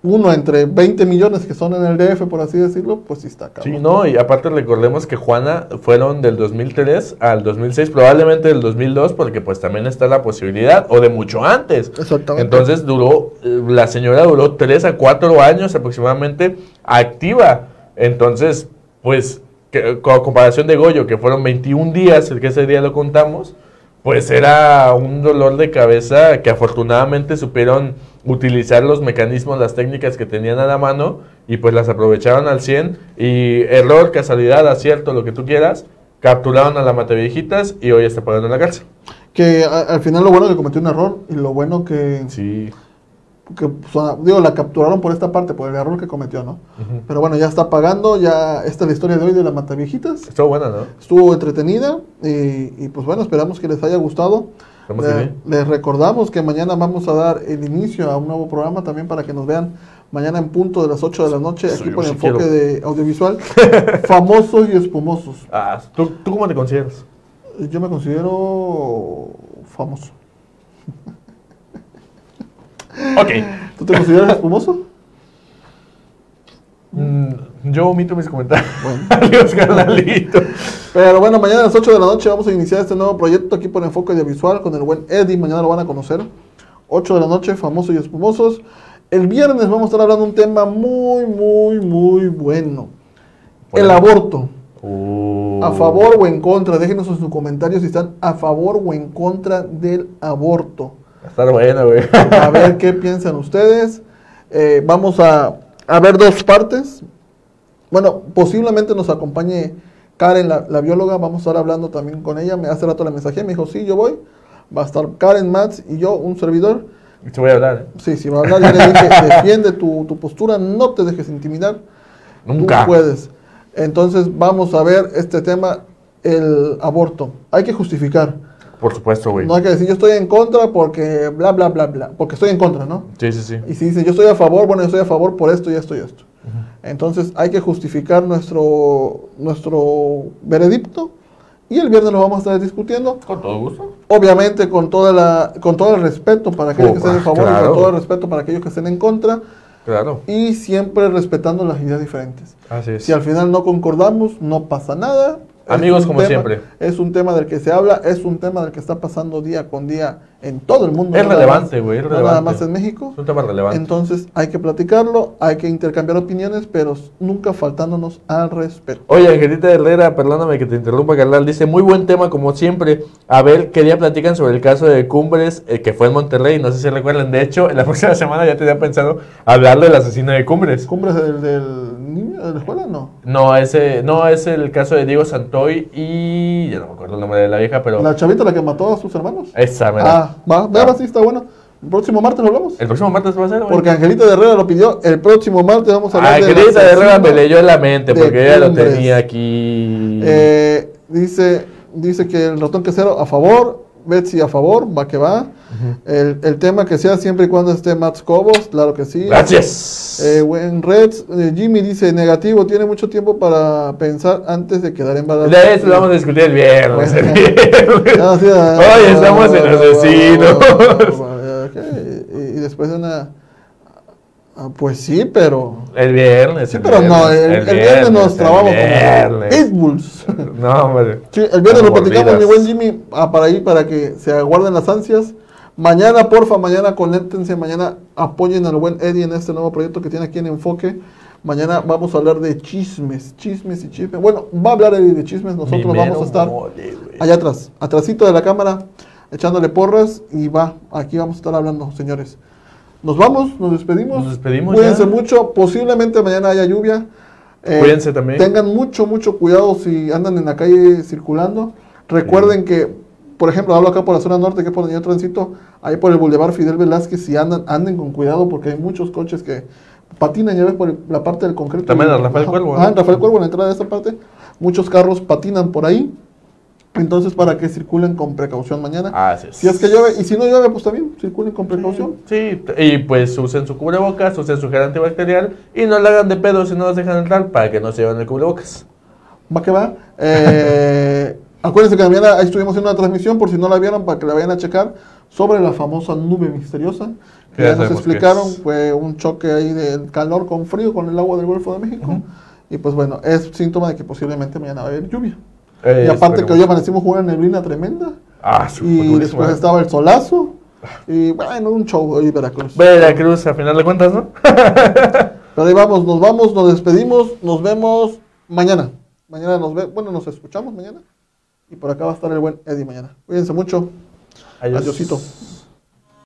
uno entre 20 millones que son en el DF, por así decirlo, pues sí está cabrón. Sí, no, y aparte recordemos que Juana fueron del 2003 al 2006, probablemente del 2002, porque pues también está la posibilidad, o de mucho antes. Exactamente. Entonces duró, eh, la señora duró 3 a 4 años aproximadamente activa. Entonces, pues, que- con comparación de Goyo, que fueron 21 días, el que ese día lo contamos, pues era un dolor de cabeza que afortunadamente supieron utilizar los mecanismos, las técnicas que tenían a la mano y pues las aprovecharon al 100 y error, casualidad, acierto, lo que tú quieras, capturaron a la mataviejitas y hoy está pagando en la cárcel. Que a- al final lo bueno que cometió un error y lo bueno que, Sí. Que, digo, la capturaron por esta parte, por el error que cometió, ¿no? Pero bueno, ya está pagando, ya esta es la historia de hoy de la Mataviejitas. Estuvo buena, ¿no? Estuvo entretenida y, y, pues bueno, esperamos que les haya gustado. Le- les recordamos que mañana vamos a dar el inicio a un nuevo programa también para que nos vean mañana en punto de las 8 de la noche aquí por sí enfoque quiero. de audiovisual. famosos y espumosos. Ah, ¿tú, ¿Tú cómo te consideras? Yo me considero famoso. Ok. ¿Tú te consideras espumoso? Mm, yo omito mis comentarios. Bueno. Adiós, carnalito. Pero bueno, mañana a las 8 de la noche vamos a iniciar este nuevo proyecto aquí por Enfoque Audiovisual con el buen Eddie. Mañana lo van a conocer. 8 de la noche, famosos y espumosos. El viernes vamos a estar hablando de un tema muy, muy, muy bueno. El aborto. Uh. ¿A favor o en contra? Déjenos en sus comentarios si están a favor o en contra del aborto. Estar bueno, güey. A ver qué piensan ustedes. Eh, vamos a, a ver dos partes. Bueno, posiblemente nos acompañe Karen, la, la bióloga. Vamos a estar hablando también con ella. Me hace rato la mensajé, me dijo, sí, yo voy. Va a estar Karen, Mats y yo, un servidor. Te voy a hablar, ¿eh? Sí, sí, va a hablar. Ya le dije, defiende tu, tu postura, no te dejes intimidar. Nunca. Tú puedes. Entonces vamos a ver este tema, el aborto. Hay que justificar. Por supuesto, güey. No hay que decir yo estoy en contra porque bla, bla, bla, bla. Porque estoy en contra, ¿no? Sí, sí, sí. Y si dice yo estoy a favor, bueno, yo estoy a favor por esto y esto y esto. Entonces hay que justificar nuestro, nuestro veredicto y el viernes lo vamos a estar discutiendo. Con todo gusto. Obviamente con, toda la, con todo el respeto para aquellos que Oh, estén a favor y claro. con todo el respeto para aquellos que estén en contra Claro. y siempre respetando las ideas diferentes. Así es. Si al final no concordamos, no pasa nada. Amigos como tema- siempre. Es un tema del que se habla, es un tema del que está pasando día con día en todo el mundo. Es no relevante, güey, es no nada más en México. Es un tema relevante. Entonces hay que platicarlo, hay que intercambiar opiniones, pero nunca faltándonos al respeto. Oye, Angelita Herrera, perdóname que te interrumpa, carnal. Dice, muy buen tema como siempre. A ver, qué día platican sobre el caso de Cumbres, eh, que fue en Monterrey. No sé si recuerdan. De hecho, en la próxima semana ya tenía pensado hablar del asesino de Cumbres. ¿Cumbres del, del niño de la escuela? No. No, ese, no, es el caso de Diego Santoy y... Ya no me acuerdo el nombre de la vieja, pero... ¿La chavita la que mató a sus hermanos? Esa, mira. Ah, va, ahora sí está bueno. El próximo martes lo hablamos. El próximo martes va a ser, güey. Porque Angelita de Herrera lo pidió. El próximo martes vamos a hablar Angelita de Herrera asesino me leyó en la mente de porque ella lo tenía aquí. Eh, dice, dice que el ratón quesero a favor, Betsy a favor, va que va. el, el tema que sea siempre y cuando esté Max Cobos, claro que sí. Gracias. Eh, buen Reds, eh, Jimmy dice negativo, tiene mucho tiempo para pensar antes de quedar embarazada. De eso lo vamos a discutir el viernes. el viernes. Ah, sí, ah, Hoy estamos en asesinos. ah, Y, y después de una... ah, Pues sí, pero... El viernes. Sí, el pero no, el, viernes, el viernes nos el trabamos como viernes. pitbulls. No, hombre. Sí, el viernes lo platicamos, mi buen Jimmy, ah, para ahí, para que se aguarden las ansias. Mañana, porfa, mañana conéctense, mañana apoyen al buen Eddie en este nuevo proyecto que tiene aquí en Enfoque. Mañana vamos a hablar de chismes, chismes y chismes. Bueno, va a hablar Eddie de chismes, nosotros vamos a estar mole, allá atrás, atrásito de la cámara, echándole porras y va, aquí vamos a estar hablando, señores. Nos vamos, nos despedimos. Nos despedimos Cuídense ya. mucho, posiblemente mañana haya lluvia. Eh, Cuídense también. Tengan mucho, mucho cuidado si andan en la calle circulando. Recuerden que, por ejemplo, hablo acá por la zona norte, que es por donde yo transito, ahí por el Boulevard Fidel Velázquez, si andan, anden con cuidado porque hay muchos coches que patinan, ya ves, por el- la parte del concreto. También a Rafael. Cuervo, ¿no? Ah, Rafael Cuervo, en la entrada de esta parte, muchos carros patinan por ahí. Entonces, para que circulen con precaución mañana. Así es. Si es que llueve, y si no llueve, pues también circulen con precaución. Sí, y pues usen su cubrebocas, usen su gel antibacterial y no le hagan de pedo si no los dejan entrar para que no se lleven el cubrebocas. Va que va. Eh, acuérdense que mañana ahí estuvimos en una transmisión, por si no la vieron, para que la vayan a checar. sobre la famosa nube misteriosa. Que ya ya nos explicaron, fue un choque ahí de calor con frío con el agua del Golfo de México. Y pues bueno, es síntoma de que posiblemente mañana va a haber lluvia. Eh, y aparte que hoy amanecimos con una neblina tremenda. Ah, Y después estaba el solazo. Y bueno, un show hoy Veracruz. Veracruz, a final de cuentas, ¿no? Pero ahí vamos, nos vamos, nos despedimos, nos vemos mañana. Mañana nos ve, bueno, nos escuchamos mañana. Y por acá va a estar el buen Eddie mañana. Cuídense mucho. Adiós. Adiosito.